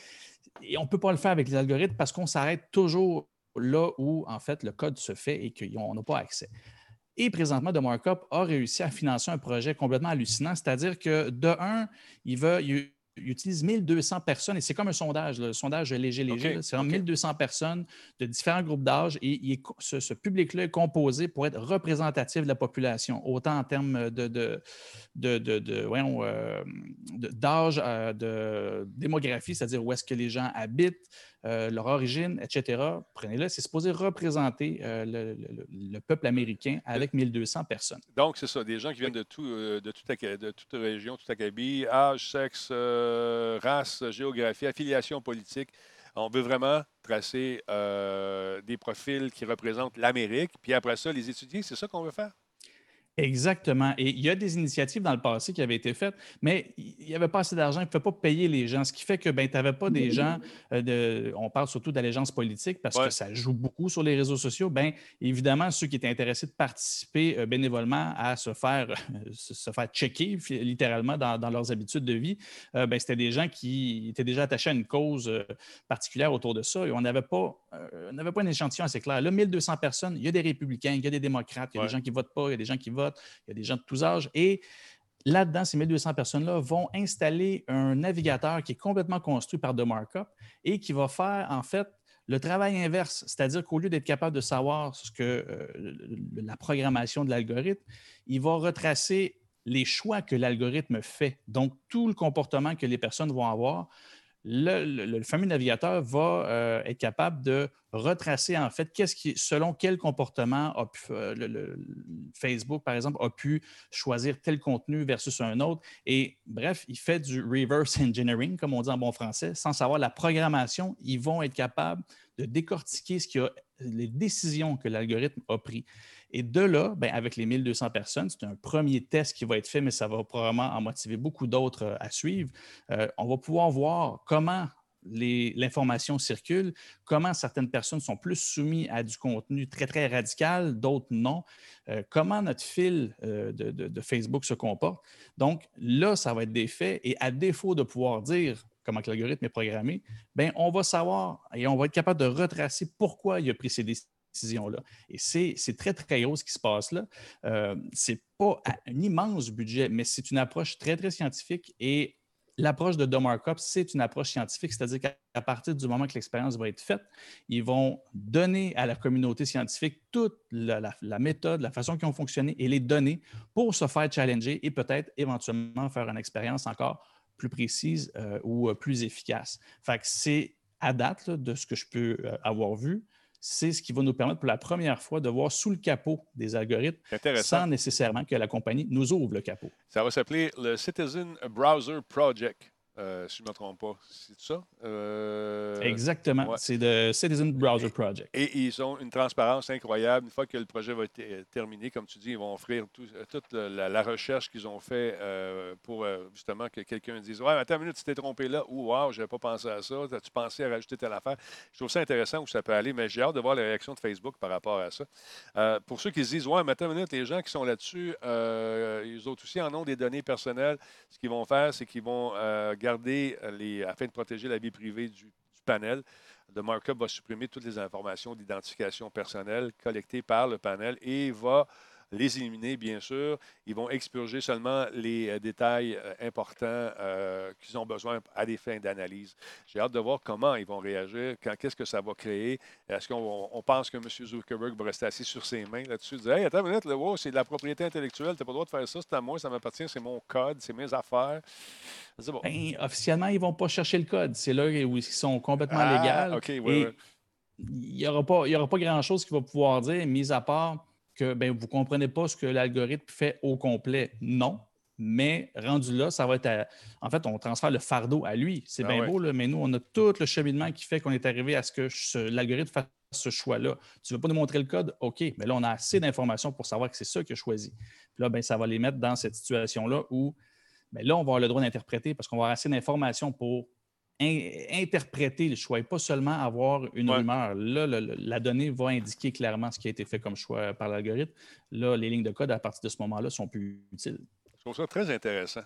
Et on ne peut pas le faire avec les algorithmes parce qu'on s'arrête toujours là où en fait le code se fait et qu'on n'a pas accès. Et présentement, The Markup a réussi à financer un projet complètement hallucinant, c'est-à-dire que de un, il, va, il, il utilise 1200 personnes et c'est comme un sondage, le sondage léger-léger. c'est 1200 personnes de différents groupes d'âge et ce, public-là est composé pour être représentatif de la population, autant en termes de, de, euh, d'âge, euh, de démographie, c'est-à-dire où est-ce que les gens habitent, euh, leur origine, etc. Prenez-le, c'est supposé représenter le, peuple américain avec 1200 personnes. Donc, c'est ça, des gens qui viennent de, tout, de, toute, de toute région, tout acabit, âge, sexe, euh, race, géographie, affiliation politique. On veut vraiment tracer euh, des profils qui représentent l'Amérique, puis après ça, les étudier. C'est ça qu'on veut faire? Exactement. Et il y a des initiatives dans le passé qui avaient été faites, mais il n'y avait pas assez d'argent, il ne pouvait pas payer les gens, ce qui fait que ben, tu n'avais pas des gens, euh, de, on parle surtout d'allégeance politique parce que ça joue beaucoup sur les réseaux sociaux. Bien, évidemment, ceux qui étaient intéressés de participer euh, bénévolement à se faire, se faire checker littéralement dans, leurs habitudes de vie, euh, ben, c'était des gens qui étaient déjà attachés à une cause particulière autour de ça et on n'avait pas, pas un échantillon assez clair. Là, 1200 personnes, il y a des républicains, il y a des démocrates, il y a des gens qui ne votent pas, il y a des gens qui votent il y a des gens de tous âges. Et là-dedans, ces 1200 personnes-là vont installer un navigateur qui est complètement construit par The Markup et qui va faire, en fait, le travail inverse, c'est-à-dire qu'au lieu d'être capable de savoir ce que euh, la programmation de l'algorithme, il va retracer les choix que l'algorithme fait. Donc, tout le comportement que les personnes vont avoir, le, fameux navigateur va euh, être capable de retracer en fait selon quel comportement euh, Facebook, par exemple, a pu choisir tel contenu versus un autre. Et bref, il fait du reverse engineering, comme on dit en bon français, sans savoir la programmation. Ils vont être capables de décortiquer les décisions que l'algorithme a prises. Et de là, ben, avec les 1200 personnes, c'est un premier test qui va être fait, mais ça va probablement en motiver beaucoup d'autres euh, à suivre. Euh, on va pouvoir voir comment l'information circule, comment certaines personnes sont plus soumises à du contenu très, très radical, d'autres non, euh, comment notre fil de, Facebook se comporte. Donc là, ça va être des faits et à défaut de pouvoir dire comment l'algorithme est programmé, ben, on va savoir et on va être capable de retracer pourquoi il a pris ces décisions décision-là. Et c'est très, très gros ce qui se passe là. Euh, c'est pas un immense budget, mais c'est une approche très, très scientifique et L'approche de Domarkup, c'est une approche scientifique, c'est-à-dire qu'à partir du moment que l'expérience va être faite, ils vont donner à la communauté scientifique toute la, méthode, la façon qu'ils ont fonctionné et les données pour se faire challenger et peut-être éventuellement faire une expérience encore plus précise euh, ou euh, plus efficace. Fait c'est à date de ce que je peux euh, avoir vu, c'est ce qui va nous permettre pour la première fois de voir sous le capot des algorithmes sans nécessairement que la compagnie nous ouvre le capot. Ça va s'appeler le Citizen Browser Project. Euh, si je ne me trompe pas. C'est ça? Euh, Exactement. C'est le Citizen Browser Project. Et, ils ont une transparence incroyable. Une fois que le projet va être euh, terminé, comme tu dis, ils vont offrir toute la, recherche qu'ils ont fait pour justement que quelqu'un dise Ouais, attends une minute, tu t'es trompé là. Ou Wow, je n'avais pas pensé à ça. As-tu pensé à rajouter telle affaire? Je trouve ça intéressant où ça peut aller, mais j'ai hâte de voir la réaction de Facebook par rapport à ça. pour ceux qui se disent Ouais, mais attends une minute, les gens qui sont là-dessus, ils autres aussi en ont des données personnelles. Ce qu'ils vont faire, c'est qu'ils vont garder euh, afin de protéger la vie privée du, panel. Le markup va supprimer toutes les informations d'identification personnelle collectées par le panel et va les éliminer, bien sûr. Ils vont expurger seulement les euh, détails euh, importants euh, qu'ils ont besoin à des fins d'analyse. J'ai hâte de voir comment ils vont réagir, qu'est-ce que ça va créer. Est-ce qu'on pense que M. Zuckerberg va rester assis sur ses mains là-dessus, dire Hey, attends une minute, c'est de la propriété intellectuelle, tu n'as pas le droit de faire ça, c'est à moi, ça m'appartient, c'est mon code, c'est mes affaires. Ben, officiellement, ils ne vont pas chercher le code. C'est là où ils sont complètement ah, légaux. Il n'y aura pas, pas grand-chose qui va pouvoir dire, mis à part que ben, vous ne comprenez pas ce que l'algorithme fait au complet. Non. Mais rendu là, ça va être. En fait, on transfère le fardeau à lui. C'est ben bien beau, mais nous, on a tout le cheminement qui fait qu'on est arrivé à ce que l'algorithme fasse ce choix-là. Tu ne veux pas nous montrer le code? OK. Mais là, on a assez d'informations pour savoir que c'est ça qu'il a choisi. Puis là, ben, ça va les mettre dans cette situation-là où ben, là, on va avoir le droit d'interpréter parce qu'on va avoir assez d'informations pour interpréter le choix et pas seulement avoir une rumeur. Là, la donnée va indiquer clairement ce qui a été fait comme choix par l'algorithme. Là, les lignes de code, à partir de ce moment-là, sont plus utiles. Je trouve ça très intéressant.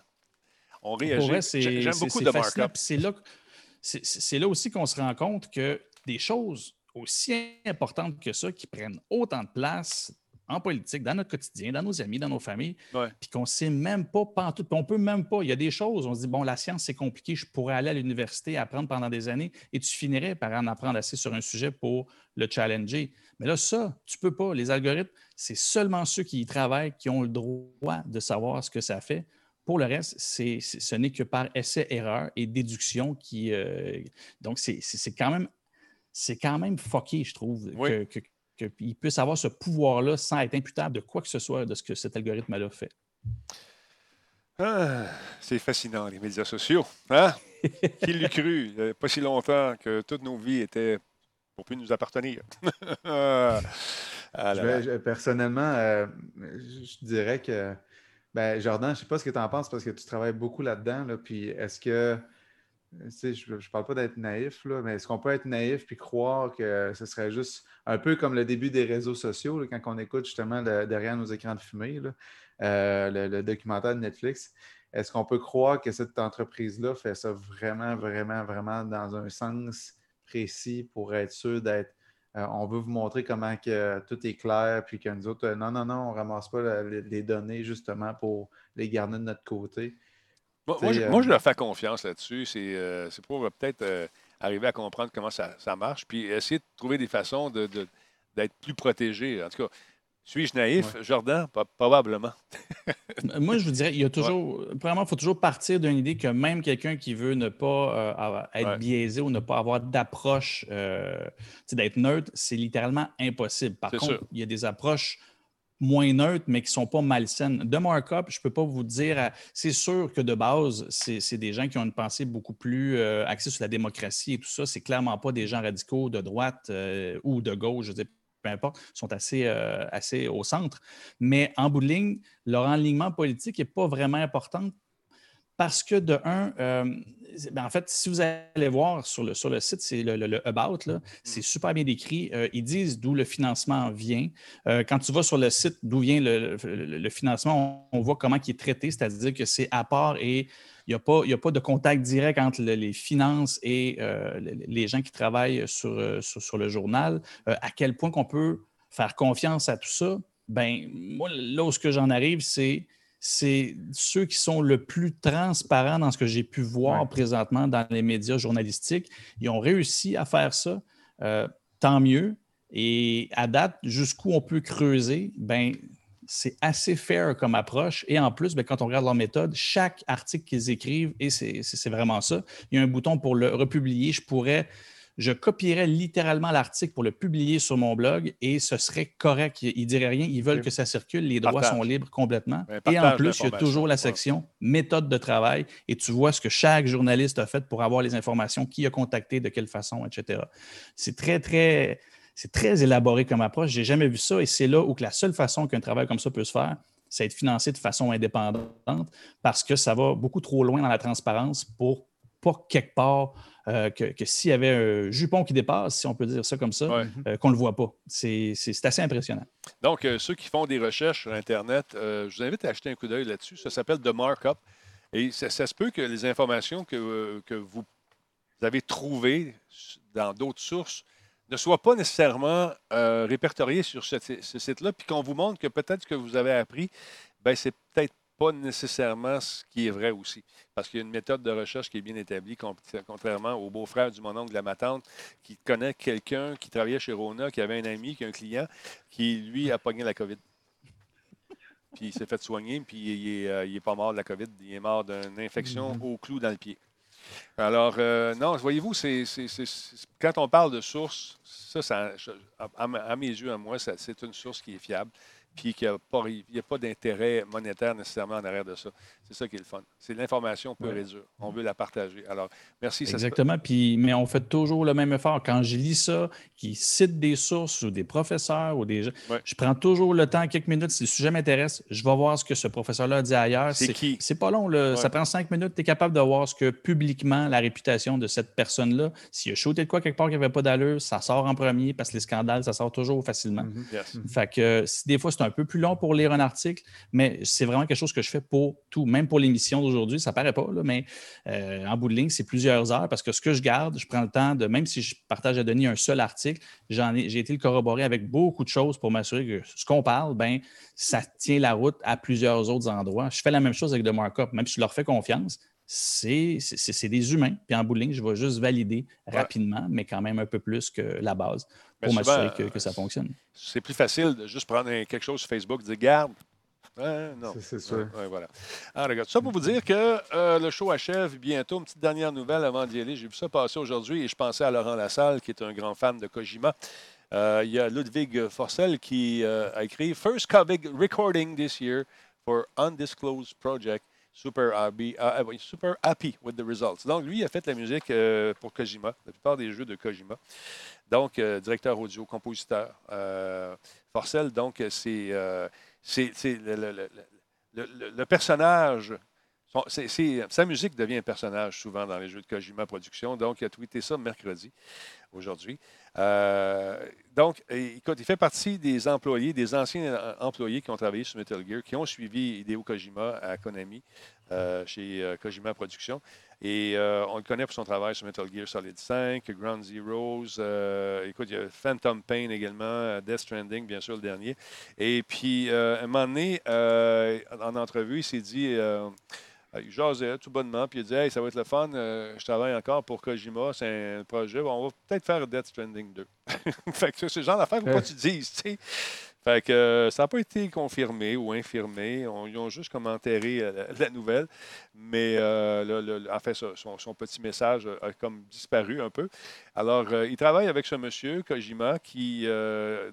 On réagit. J'aime beaucoup de markup. C'est là, là aussi qu'on se rend compte que des choses aussi importantes que ça, qui prennent autant de place en politique, dans notre quotidien, dans nos amis, dans nos familles, puis qu'on ne sait même pas, pas tout, on peut même pas. Il y a des choses, on se dit, bon, la science, c'est compliqué, je pourrais aller à l'université, apprendre pendant des années, et tu finirais par en apprendre assez sur un sujet pour le challenger. Mais là, ça, tu ne peux pas. Les algorithmes, c'est seulement ceux qui y travaillent qui ont le droit de savoir ce que ça fait. Pour le reste, c'est, ce n'est que par essai-erreur et déduction qui. Euh, donc, c'est, quand même. C'est quand même fucké, je trouve, qu'il puisse avoir ce pouvoir-là sans être imputable de quoi que ce soit de ce que cet algorithme-là fait. Ah, c'est fascinant, les médias sociaux. Hein? Qui l'eût cru? Il n'y a pas si longtemps que toutes nos vies étaient pour plus nous appartenir. Ah personnellement, euh, je dirais que ben, Jordan, je ne sais pas ce que tu en penses parce que tu travailles beaucoup là-dedans. Là, puis est-ce que, je ne parle pas d'être naïf, là, mais est-ce qu'on peut être naïf puis croire que ce serait juste un peu comme le début des réseaux sociaux, quand on écoute justement derrière nos écrans de fumée, euh, le, documentaire de Netflix? Est-ce qu'on peut croire que cette entreprise-là fait ça vraiment, vraiment, vraiment dans un sens précis pour être sûr d'être euh, on veut vous montrer comment que tout est clair, puis que nous autres, euh, non, non, non, on ne ramasse pas les, données justement pour les garder de notre côté? Moi, je, euh, leur fais confiance là-dessus. C'est pour peut-être arriver à comprendre comment ça, marche, puis essayer de trouver des façons d'être plus protégé. En tout cas, suis-je naïf? Jordan, probablement. Moi, je vous dirais, il y a toujours. Premièrement, il faut toujours partir d'une idée que même quelqu'un qui veut ne pas euh, être biaisé ou ne pas avoir d'approche, euh, d'être neutre, c'est littéralement impossible. Par contre, il y a des approches moins neutres, mais qui ne sont pas malsaines. De markup, je ne peux pas vous dire. Euh, c'est sûr que de base, c'est des gens qui ont une pensée beaucoup plus axée sur la démocratie et tout ça. C'est clairement pas des gens radicaux de droite ou de gauche. Je veux peu importe, sont assez, euh, assez au centre. Mais en bout de ligne, leur enlignement politique n'est pas vraiment important parce que de un, euh, ben, en fait, si vous allez voir sur le, sur le site, c'est le, About, mm. c'est super bien décrit. Euh, ils disent d'où le financement vient. quand tu vas sur le site d'où vient le, financement, on, voit comment il est traité, c'est-à-dire que c'est à part et il n'y a, pas, a pas de contact direct entre les finances et euh, les gens qui travaillent sur, euh, sur, le journal. Euh, à quel point qu'on peut faire confiance à tout ça? Ben, moi, là où ce que j'en arrive, c'est c'est ceux qui sont le plus transparents dans ce que j'ai pu voir présentement dans les médias journalistiques. Ils ont réussi à faire ça. tant mieux. Et à date, jusqu'où on peut creuser, ben, c'est assez fair comme approche. Et en plus, ben, quand on regarde leur méthode, chaque article qu'ils écrivent, et c'est vraiment ça, il y a un bouton pour le republier. Je pourrais, je copierais littéralement l'article pour le publier sur mon blog et ce serait correct. Ils ne diraient rien. Ils veulent que ça circule. Les droits sont libres complètement. et en plus, il y a toujours la section méthode de travail et tu vois ce que chaque journaliste a fait pour avoir les informations, qui a contacté, de quelle façon, etc. C'est très, très c'est très élaboré comme approche. Je n'ai jamais vu ça et c'est là où que la seule façon qu'un travail comme ça peut se faire, c'est être financé de façon indépendante parce que ça va beaucoup trop loin dans la transparence pour pas quelque part euh, que, s'il y avait un jupon qui dépasse, si on peut dire ça comme ça, euh, qu'on ne le voit pas. C'est assez impressionnant. Donc, euh, ceux qui font des recherches sur Internet, je vous invite à acheter un coup d'œil là-dessus. Ça s'appelle The Markup. Et ça, se peut que les informations que, que vous avez trouvées dans d'autres sources ne soit pas nécessairement euh, répertorié sur ce, site-là, puis qu'on vous montre que peut-être ce que vous avez appris, ben c'est peut-être pas nécessairement ce qui est vrai aussi. Parce qu'il y a une méthode de recherche qui est bien établie, contrairement au beau-frère du mon oncle de la ma tante, qui connaît quelqu'un qui travaillait chez Rona, qui avait un ami, qui a un client, qui, lui, a pogné la COVID. Puis il s'est fait soigner, puis il n'est euh, pas mort de la COVID, il est mort d'une infection mm-hmm. au clou dans le pied. Alors, euh, non, voyez-vous, c'est, quand on parle de source, ça, à, mes yeux, à moi, c'est une source qui est fiable puis qu'il n'y a pas, d'intérêt monétaire nécessairement en arrière de ça. C'est ça qui est le fun. C'est l'information peu réduire. On veut la partager. Alors, merci. Exactement. Puis, mais on fait toujours le même effort. Quand je lis ça, qui cite des sources ou des professeurs ou des gens, je prends toujours le temps, quelques minutes. Si le sujet m'intéresse, je vais voir ce que ce professeur-là a dit ailleurs. C'est qui? C'est pas long. Ça prend cinq minutes. Tu es capable de voir ce que publiquement la réputation de cette personne-là, s'il a shooté de quoi quelque part qui n'avait pas d'allure, ça sort en premier parce que les scandales, ça sort toujours facilement. Mm-hmm. Fait que si des fois, c'est un peu plus long pour lire un article, mais c'est vraiment quelque chose que je fais pour tout, même pour l'émission d'aujourd'hui. Ça paraît pas, là, mais euh, en bout de ligne, c'est plusieurs heures parce que ce que je garde, je prends le temps de, même si je partage à Denis un seul article, j'ai été le corroborer avec beaucoup de choses pour m'assurer que ce qu'on parle, ben, ça tient la route à plusieurs autres endroits. Je fais la même chose avec The Markup, même si je leur fais confiance c'est des humains. Puis en bout de ligne, je vais juste valider rapidement, mais quand même un peu plus que la base pour m'assurer que, que, ça fonctionne. C'est plus facile de juste prendre quelque chose sur Facebook et dire Garde. non. C'est sûr. voilà. Alors, regarde, ça pour vous dire que euh, le show achève bientôt. Une petite dernière nouvelle avant d'y aller. J'ai vu ça passer aujourd'hui et je pensais à Laurent Lassalle, qui est un grand fan de Kojima. Euh, il y a Ludwig Forcel qui euh, a écrit First Covid recording this year for undisclosed project. Super happy, uh, super happy with the results. Donc, lui, il a fait la musique euh, pour Kojima, la plupart des jeux de Kojima. Donc, euh, directeur audio, compositeur. Euh, Forcel, donc, c'est le, le, le, personnage sa musique devient un personnage souvent dans les jeux de Kojima Production. Donc, il a tweeté ça mercredi, aujourd'hui. Euh, donc, écoute, il fait partie des employés, des anciens euh, employés qui ont travaillé sur Metal Gear, qui ont suivi Hideo Kojima à Konami, euh, chez Kojima Production. Et on le connaît pour son travail sur Metal Gear Solid 5, Ground Zeroes. écoute, il y a Phantom Pain également, Death Stranding, bien sûr, le dernier. Et puis, à un moment donné, en entrevue, il s'est dit il jasait tout bonnement, puis il dit Hey, ça va être le fun, euh, je travaille encore pour Kojima, c'est un projet, on va peut-être faire Death Stranding 2. fait que c'est le genre d'affaire, faut pas tu dises, tu sais. Fait euh, ça n'a pas été confirmé ou infirmé. ils ont juste comme enterré euh, la, nouvelle. Mais euh, en fait, son, petit message a, comme disparu un peu. Alors, il travaille avec ce monsieur, Kojima, qui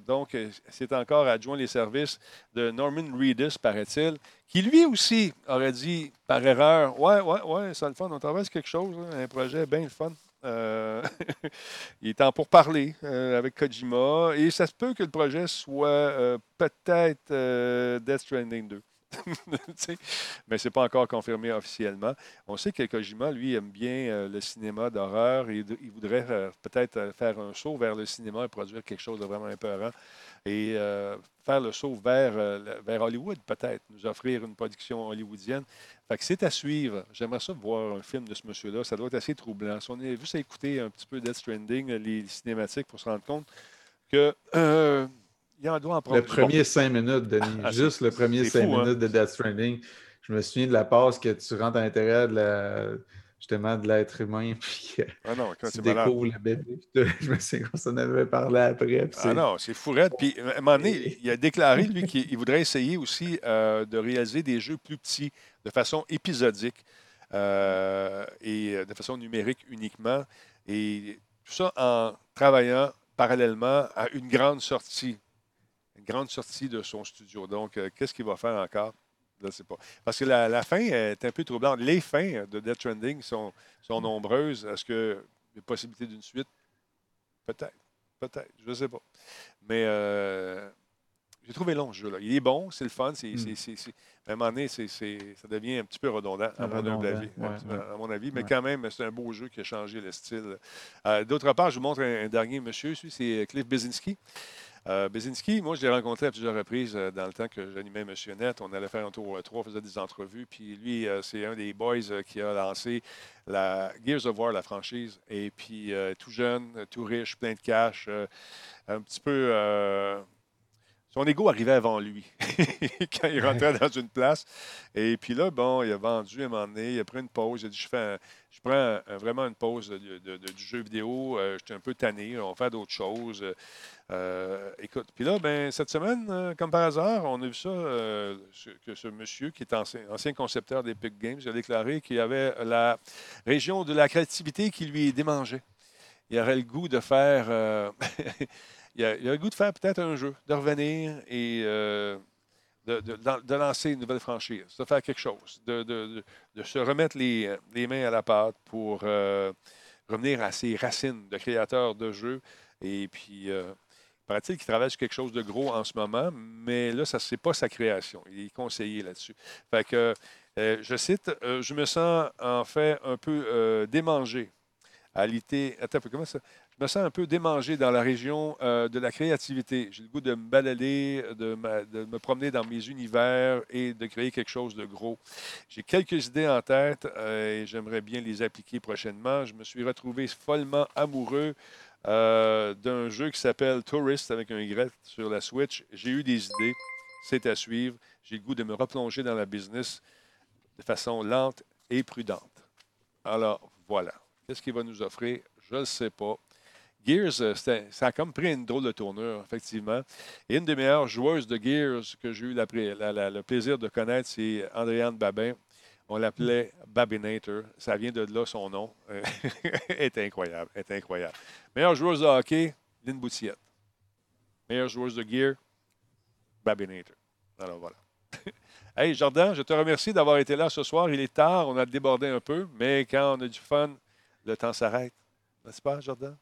donc s'est encore adjoint les services de Norman Reedus, paraît-il, qui lui aussi aurait dit par erreur Ouais, ouais, ouais, ça le fun, on travaille sur quelque chose, un projet bien le fun. Euh, il est temps pour parler euh, avec Kojima et ça se peut que le projet soit euh, peut-être Death Stranding 2. mais ce n'est pas encore confirmé officiellement. On sait que Kojima, lui, aime bien le cinéma d'horreur et il voudrait peut-être faire un saut vers le cinéma et produire quelque chose de vraiment épeurant et faire le saut vers, vers Hollywood, peut-être, nous offrir une production hollywoodienne c'est à suivre. J'aimerais ça voir un film de ce monsieur-là. Ça doit être assez troublant. Si on est juste à écouter un petit peu Death Stranding, les cinématiques, pour se rendre compte que euh, il en doit en prendre. Le premier cinq minutes, Denis. Ah, juste le premier cinq hein? minutes de Death Stranding. Je me souviens de la passe que tu rentres à l'intérieur de la justement de l'être humain. Puis ah non, quand tu découvres le bébé. Je me souviens qu'on s'en avait parlé après. Ah non, c'est fourette. Puis à un moment donné, il a déclaré, lui, qu'il voudrait essayer aussi euh, de réaliser des jeux plus petits, de façon épisodique euh, et de façon numérique uniquement. Et tout ça en travaillant parallèlement à une grande sortie. Une grande sortie de son studio. Donc, euh, qu'est-ce qu'il va faire encore? Je ne sais pas. Parce que la, fin est un peu troublante. Les fins de Death Trending sont, sont nombreuses. Est-ce qu'il y a possibilité d'une suite? Peut-être. Peut-être. Je ne sais pas. Mais euh, j'ai trouvé long, ce jeu-là. Il est bon, c'est le fun. C'est, hmm. à un moment donné, ça devient un petit peu redondant, à, mon, avis, à mon avis. Mais quand même, c'est un beau jeu qui a changé le style. Euh, d'autre part, je vous montre un, dernier monsieur. c'est Cliff Bezinski. Euh, Bezinski, moi, je l'ai rencontré à plusieurs reprises euh, dans le temps que j'animais Monsieur Net. On allait faire un tour à trois, on faisait des entrevues. Puis lui, euh, c'est un des boys qui a lancé la Gears of War, la franchise. Et puis, tout jeune, tout riche, plein de cash, un petit peu. Son ego arrivait avant lui quand il rentrait dans une place. Et puis là, bon, il a vendu à un moment donné, il a pris une pause. Il a dit Je fais je prends vraiment une pause du jeu vidéo. je suis un peu tanné. On va faire d'autres choses. Euh, écoute, puis là, ben, cette semaine, euh, comme par hasard, on a vu ça, euh, que ce monsieur qui est ancien, ancien concepteur d'Epic Games a déclaré qu'il y avait la région de la créativité qui lui démangeait. Il aurait le goût de faire, il, a, le goût de faire peut-être un jeu, de revenir et de, lancer une nouvelle franchise, de faire quelque chose, de, se remettre les, mains à la pâte pour revenir à ses racines de créateur de jeux. Et puis, Paraît-il qu'il travaille sur quelque chose de gros en ce moment, mais là, ça n'est pas sa création. Il est conseillé là-dessus. Fait que, euh, je cite, euh, je me sens en fait un peu euh, démangé à l'idée. Attends, comment ça? Je me sens un peu démangé dans la région euh, de la créativité. J'ai le goût de me balader, de, me promener dans mes univers et de créer quelque chose de gros. J'ai quelques idées en tête euh, et j'aimerais bien les appliquer prochainement. Je me suis retrouvé follement amoureux euh, d'un jeu qui s'appelle Tourist avec un Y sur la Switch. J'ai eu des idées. C'est à suivre. J'ai le goût de me replonger dans la business de façon lente et prudente. Alors, voilà. Qu'est-ce qu'il va nous offrir? Je ne sais pas. Gears, euh, ça a comme pris une drôle de tournure, effectivement. Et une des meilleures joueuses de Gears que j'ai eu le plaisir de connaître, c'est Andréane Babin. On l'appelait Babinator. Ça vient de là son nom. Elle est incroyable. est incroyable. Meilleure joueuse de hockey, Lynn Boutillette. Meilleure joueuse de Gear, Babinator. Alors voilà. hey Jordan, je te remercie d'avoir été là ce soir. Il est tard, on a débordé un peu, mais quand on a du fun, le temps s'arrête. N'est-ce pas, Jordan?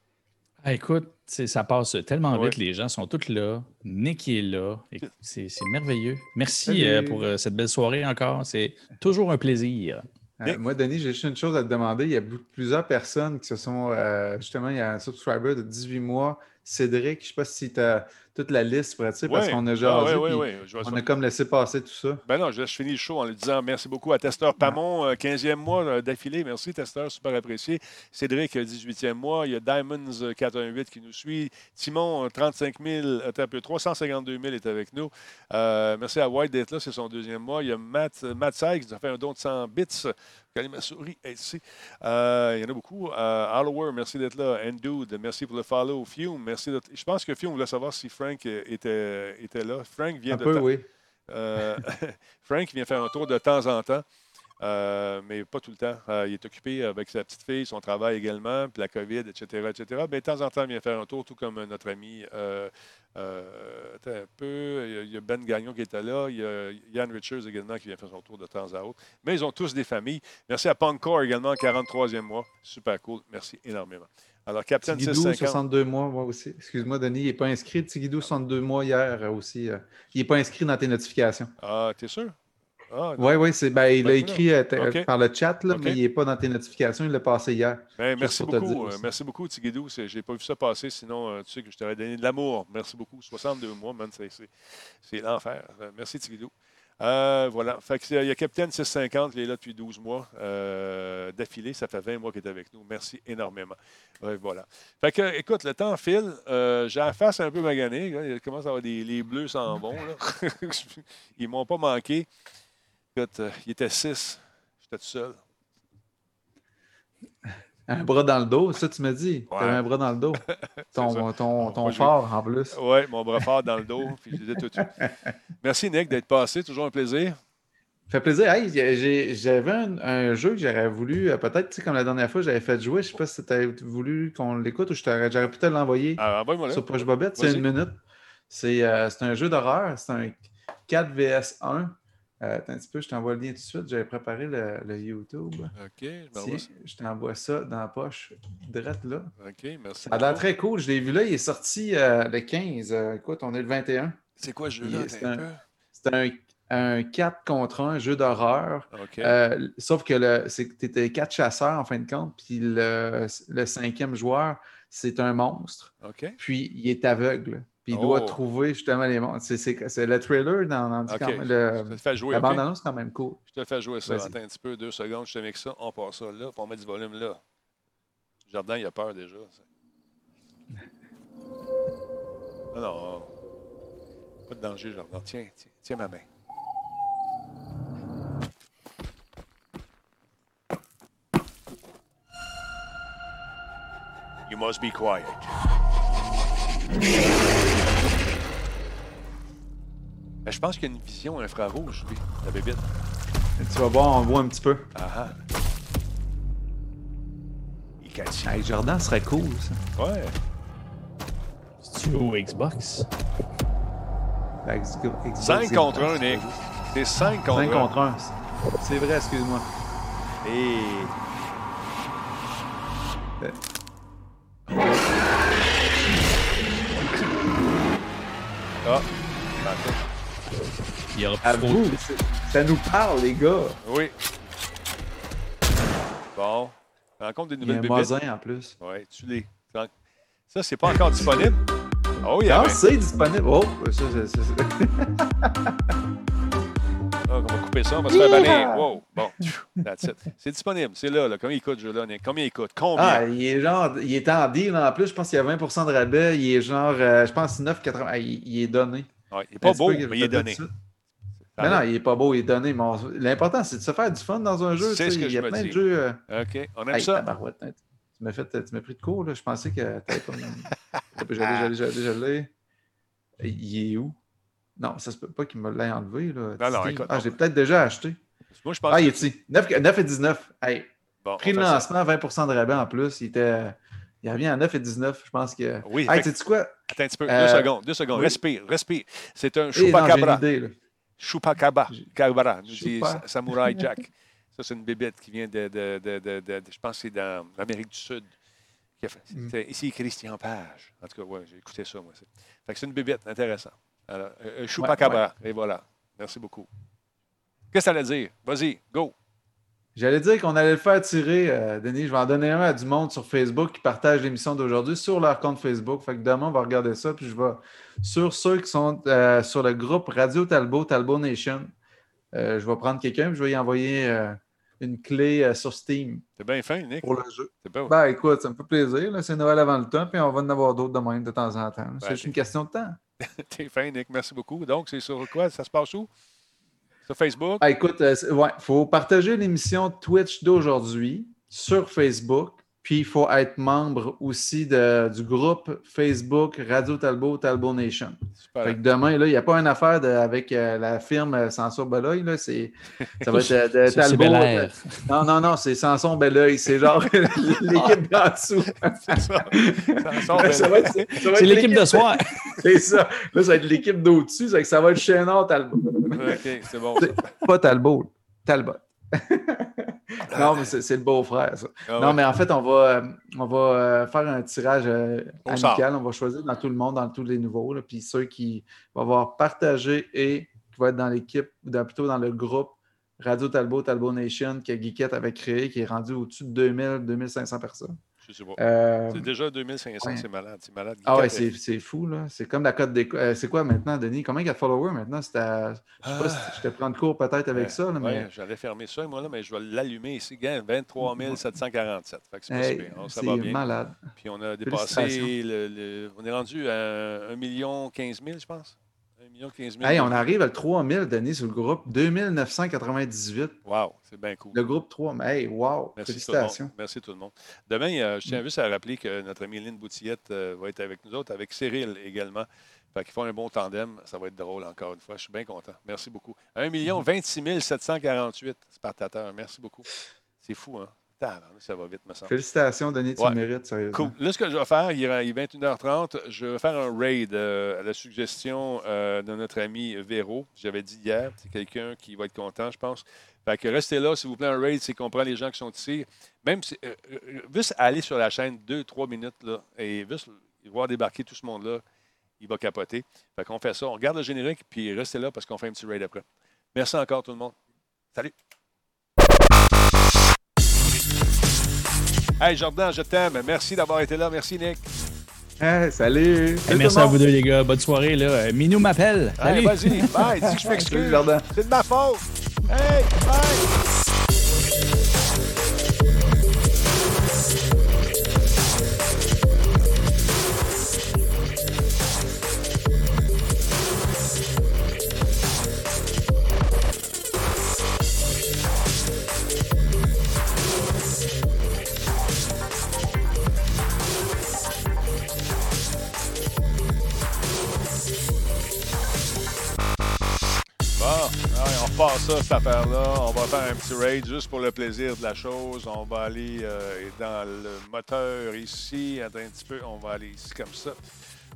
Ah, écoute, ça passe tellement vite, les gens sont tous là. Nick est là. C'est merveilleux. Merci euh, pour euh, cette belle soirée encore. C'est toujours un plaisir. Euh, moi, Denis, j'ai juste une chose à te demander. Il y a plusieurs personnes qui se sont. justement, il y a un subscriber de 18 mois, Cédric. Je ne sais pas si tu as toute la liste pour être parce qu'on a jasé. Ah, on a comme laissé passer tout ça. Ben non, je, finis le show en lui disant merci beaucoup à Testeur Pamon, 15e mois euh, d'affilée. Merci, Testeur, super apprécié. Cédric, 18e mois. Il y a Diamonds 418 qui nous suit. Timon, 35 000, un peu, 352 000 est avec nous. Euh, merci à White d'être là, c'est son deuxième mois. Il y a Matt, Matt Sykes qui a fait un don de 100 bits. ma souris ici. Euh, il y en a beaucoup. Euh, merci d'être là. Endude, merci pour le follow. Fume, merci. Je pense que Fume voulait savoir si Frank était, était là. Frank vient de. Peu, oui. Euh, Frank vient faire un tour de temps en temps. Euh, mais pas tout le temps. Euh, il est occupé avec sa petite fille, son travail également, puis la COVID, etc., etc. Mais de temps en temps, il vient faire un tour, tout comme notre ami. Euh, un peu. Il y a Ben Gagnon qui était là. Il y a Yann Richards également qui vient faire son tour de temps à autre. Mais ils ont tous des familles. Merci à Punkcore également, 43e mois. Super cool. Merci énormément. Alors, Captain Tigidou, 62 mois, moi aussi. Excuse-moi, Denis, il n'est pas inscrit. Tigidou, 62 mois hier aussi. il n'est pas inscrit dans tes notifications. Ah, t'es sûr? oui, ah, oui, ben, il l'a écrit euh, par le chat, là, mais il n'est pas dans tes notifications. Il l'a passé hier. Ben, merci, beaucoup, euh, merci beaucoup, Tigidou. Je n'ai pas vu ça passer, sinon euh, tu sais que je t'aurais donné de l'amour. Merci beaucoup. 62 mois, man, c'est l'enfer. merci, Tigidou. voilà. Fait il y a Capitaine 650 qui est là depuis 12 mois d'affilée. Ça fait 20 mois qu'il est avec nous. Merci énormément. voilà. Fait que, écoute, le temps file. J'ai la face un peu maganée. Il commence à avoir des les bleus s'en vont. Ils m'ont pas manqué. Écoute, euh, il était six. J'étais tout seul. Un bras dans le dos, ça tu me dis. Tu avais un bras dans le dos. Ton, ton, ton fort en plus. Oui, mon bras fort dans le dos. Puis je disais tout de suite. Merci Nick d'être passé. Toujours un plaisir. Ça fait plaisir. Hey, j'avais un, jeu que j'aurais voulu, euh, peut-être, comme la dernière fois, j'avais fait jouer. Je ne sais pas si tu avais voulu qu'on l'écoute ou j'aurais pu te l'envoyer ah, sur Poche Bobette. C'est une minute. Euh, c'est un jeu d'horreur. C'est un 4 vs 1 euh, attends un petit peu, je t'envoie le lien tout de suite. J'avais préparé le, YouTube. OK, je Je t'envoie ça dans la poche, direct là. OK, merci. Ça a l'air très cool. Je l'ai vu là, il est sorti euh, le 15. Euh, écoute, on est le 21. C'est quoi ce jeu-là? C'est un, un, 4 contre 1, jeu d'horreur. sauf que tu étais 4 chasseurs en fin de compte, puis le, le cinquième joueur, c'est un monstre. OK. Puis il est aveugle il doit oh. trouver justement les monstres. C'est le trailer dans, dans okay. le, je te fais jouer, la bande-annonce, c'est quand même cool. Je te fais jouer ça. Attends un petit peu, deux secondes, je te mets ça, on passe ça là, puis on met du volume là. Jardin, il a peur déjà. non, non. Pas de danger, Jardin. Tiens, tiens, tiens ma main. You must be quiet. Je pense qu'il y a une vision infrarouge, lui, la bébite. Tu vas voir, on voit un petit peu. Ah ah. Hey, Jordan serait cool, ça. Ouais. C'est-tu au Xbox? 5 contre 1, Nick. C'est 5 contre 1. 5 contre 1. C'est vrai, excuse-moi. Et... Ah, Il y aura à vous, ça nous parle, les gars. Oui. Bon. Rencontre des nouvelles Il y a un en plus. Oui, tu les. Ça, c'est pas encore disponible? Oh, yeah. Non, c'est disponible? Oh, ça, c'est. Ah, on va couper ça, on va se faire bannir. Wow, bon, that's it. C'est disponible, c'est là, là. Combien il coûte, ce jeu-là, Combien il coûte? Combien? Ah, il est genre, il est en deal en plus, je pense qu'il y a 20% de rabais. Il est genre, euh, je pense 9,80. Ah, il, il, est donné. Ouais, il n'est pas beau, mais il est donné. Mais non, il n'est pas beau, il est donné. L'important, c'est de se faire du fun dans un jeu. Ce que il y a plein de jeux. Euh, OK, on aime ça. Tu m'as fait, tu m'as pris de court, là. Je pensais que tu avais comme. J'allais, j'allais, j'allais, Il est où? Non, ça se peut pas qu'il me l'ait enlevé. Là, non, non, écoute, ah, j'ai peut-être déjà acheté. Moi, je pense ah, il est ici. 9, 9 et 19. Hey. Bon, Prix de lancement, 20% de rabais en plus. Il était. Il revient à 9 et 19. Je pense que. Oui. Hey, sais-tu quoi? Attends un petit peu. Deux euh, secondes. Deux secondes. Respire. Respire. C'est un chupacabra. Chupacabra. Cabra. Nous dit Samurai Jack. Ça, c'est une bébête qui vient de. de, de, de je pense que c'est dans l'Amérique du Sud. Mm. Ici, Christian Page. En tout cas, ouais, j'ai écouté ça, moi. C'est une bébête intéressante. Alors, euh, euh Chupacabra. Et voilà. Merci beaucoup. Qu'est-ce que ça allait dire? Vas-y, go. J'allais dire qu'on allait le faire tirer, euh, Denis. Je vais en donner un à du monde sur Facebook qui partage l'émission d'aujourd'hui sur leur compte Facebook. Fait que demain, on va regarder ça. Puis je vais sur ceux qui sont euh, sur le groupe Radio Talbot, Talbot Nation. je vais prendre quelqu'un et je vais y envoyer une clé sur Steam. C'est bien fin, Nick. Pour le jeu. Bien. Ben écoute, ça me fait plaisir. C'est Noël avant le temps, puis on va en avoir d'autres demain de temps en temps. c'est ben, juste une question de temps. T'es fin, Nick. Merci beaucoup. Donc, c'est sur quoi? Ça se passe où? Facebook? Ah, écoute, euh, faut partager l'émission Twitch d'aujourd'hui sur Facebook. Puis il faut être membre aussi du groupe Facebook Radio Talbot, Talbot Nation. Fait que demain, il n'y a pas une affaire avec euh, la firme Sanson Beloy. Là, ça va être euh, de, Talbot. Euh, non, non, non, c'est Sanson Beloy. C'est genre l'équipe d'en dessous. c'est ça. C'est l'équipe de soir. c'est ça. Là, ça va être l'équipe d'au-dessus. Ça va être Chénard Talbot. OK, c'est bon. Pas Talbot, Talbot. non, mais c'est le beau-frère, ça. Ah non, mais en fait, on va, euh, on va euh, faire un tirage euh, amical. On va choisir dans tout le monde, dans tous les nouveaux. puis ceux qui vont avoir partagé et qui vont être dans l'équipe, ou plutôt dans le groupe Radio Talbot, Talbot Nation, que Geekette avait créé, qui est rendu au-dessus de 2000-2500 personnes. Euh, c'est déjà 2500, c'est malade. C'est malade. Ah ouais, c'est fou, là. C'est comme la cote des. Euh, c'est quoi maintenant, Denis? Combien il y a de followers maintenant? Je ne sais pas si ah. je te prends de cours peut-être avec ça. Là, mais... j'allais fermer ça, moi, là, mais je vais l'allumer ici. 23 747. c'est malade. Puis on a dépassé. Le, on est rendu à 1 million 15 000, je pense. Hey, on arrive à 3 000, Denis, sur le groupe. 2998. Wow, c'est bien cool. Le groupe 3 000. Hey, wow. Merci Félicitations. Tout Merci tout le monde. Demain, euh, je tiens mm. juste à rappeler que notre amie Lynn Boutillette euh, va être avec nous autres, avec Cyril également. Fait qu'ils font un bon tandem. Ça va être drôle encore une fois. Je suis bien content. Merci beaucoup. 1 million 26 748 spectateurs. Merci beaucoup. C'est fou, hein? Ça va vite, me semble. Félicitations, Denis, tu le mérites, sérieusement. Cool. Là, ce que je vais faire, il est 21h30, je vais faire un raid euh, à la suggestion euh, de notre ami Véro. J'avais dit hier, c'est quelqu'un qui va être content, je pense. Fait que restez là, s'il vous plaît, un raid, c'est qu'on prend les gens qui sont ici. Même si, euh, juste aller sur la chaîne 2-3 minutes, là, et juste voir débarquer tout ce monde-là, il va capoter. Fait qu'on fait ça, on regarde le générique, puis restez là parce qu'on fait un petit raid après. Merci encore tout le monde. Salut! Hey Jordan, je t'aime. Merci d'avoir été là. Merci Nick. salut. merci à vous deux, les gars. Bonne soirée. Là. Minou m'appelle. Salut. vas-y. Bye. Dis que je m'excuse. C'est de ma faute. Hey, bye. Part ça, cette affaire-là. On va faire un petit raid juste pour le plaisir de la chose. On va aller euh, dans le moteur ici. Un petit peu. On va aller ici comme ça.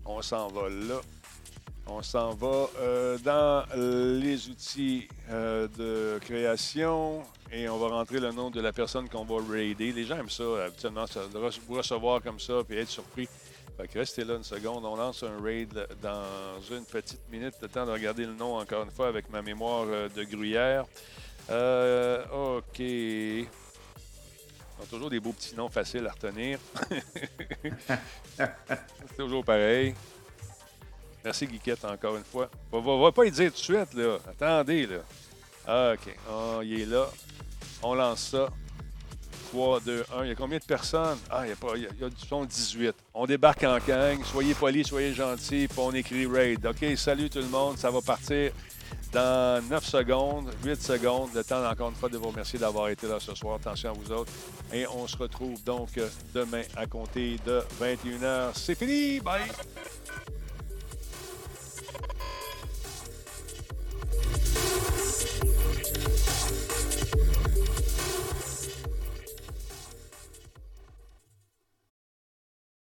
On s'en va là. On s'en va euh, dans les outils euh, de création et on va rentrer le nom de la personne qu'on va raider. Les gens aiment ça, habituellement, ça, recevoir comme ça et être surpris. Fait que restez là une seconde. On lance un raid dans une petite minute. Le temps de regarder le nom encore une fois avec ma mémoire euh, de gruyère. Euh, OK. ont toujours des beaux petits noms faciles à retenir. C'est toujours pareil. Merci, Guiquette, encore une fois. On va, va pas y dire tout de suite, là. Attendez, là. Ah, OK. Oh, il est là. On lance ça. 3, 2, 1. Il y a combien de personnes? Ah, il y a, pas, il y a, du son 18. On débarque en gang. Soyez polis, soyez gentils. Puis on écrit raid. OK, salut tout le monde. Ça va partir dans 9 secondes, 8 secondes. Le temps, encore une fois, de vous remercier d'avoir été là ce soir. Attention à vous autres. Et on se retrouve donc demain à compter de 21h. C'est fini. Bye!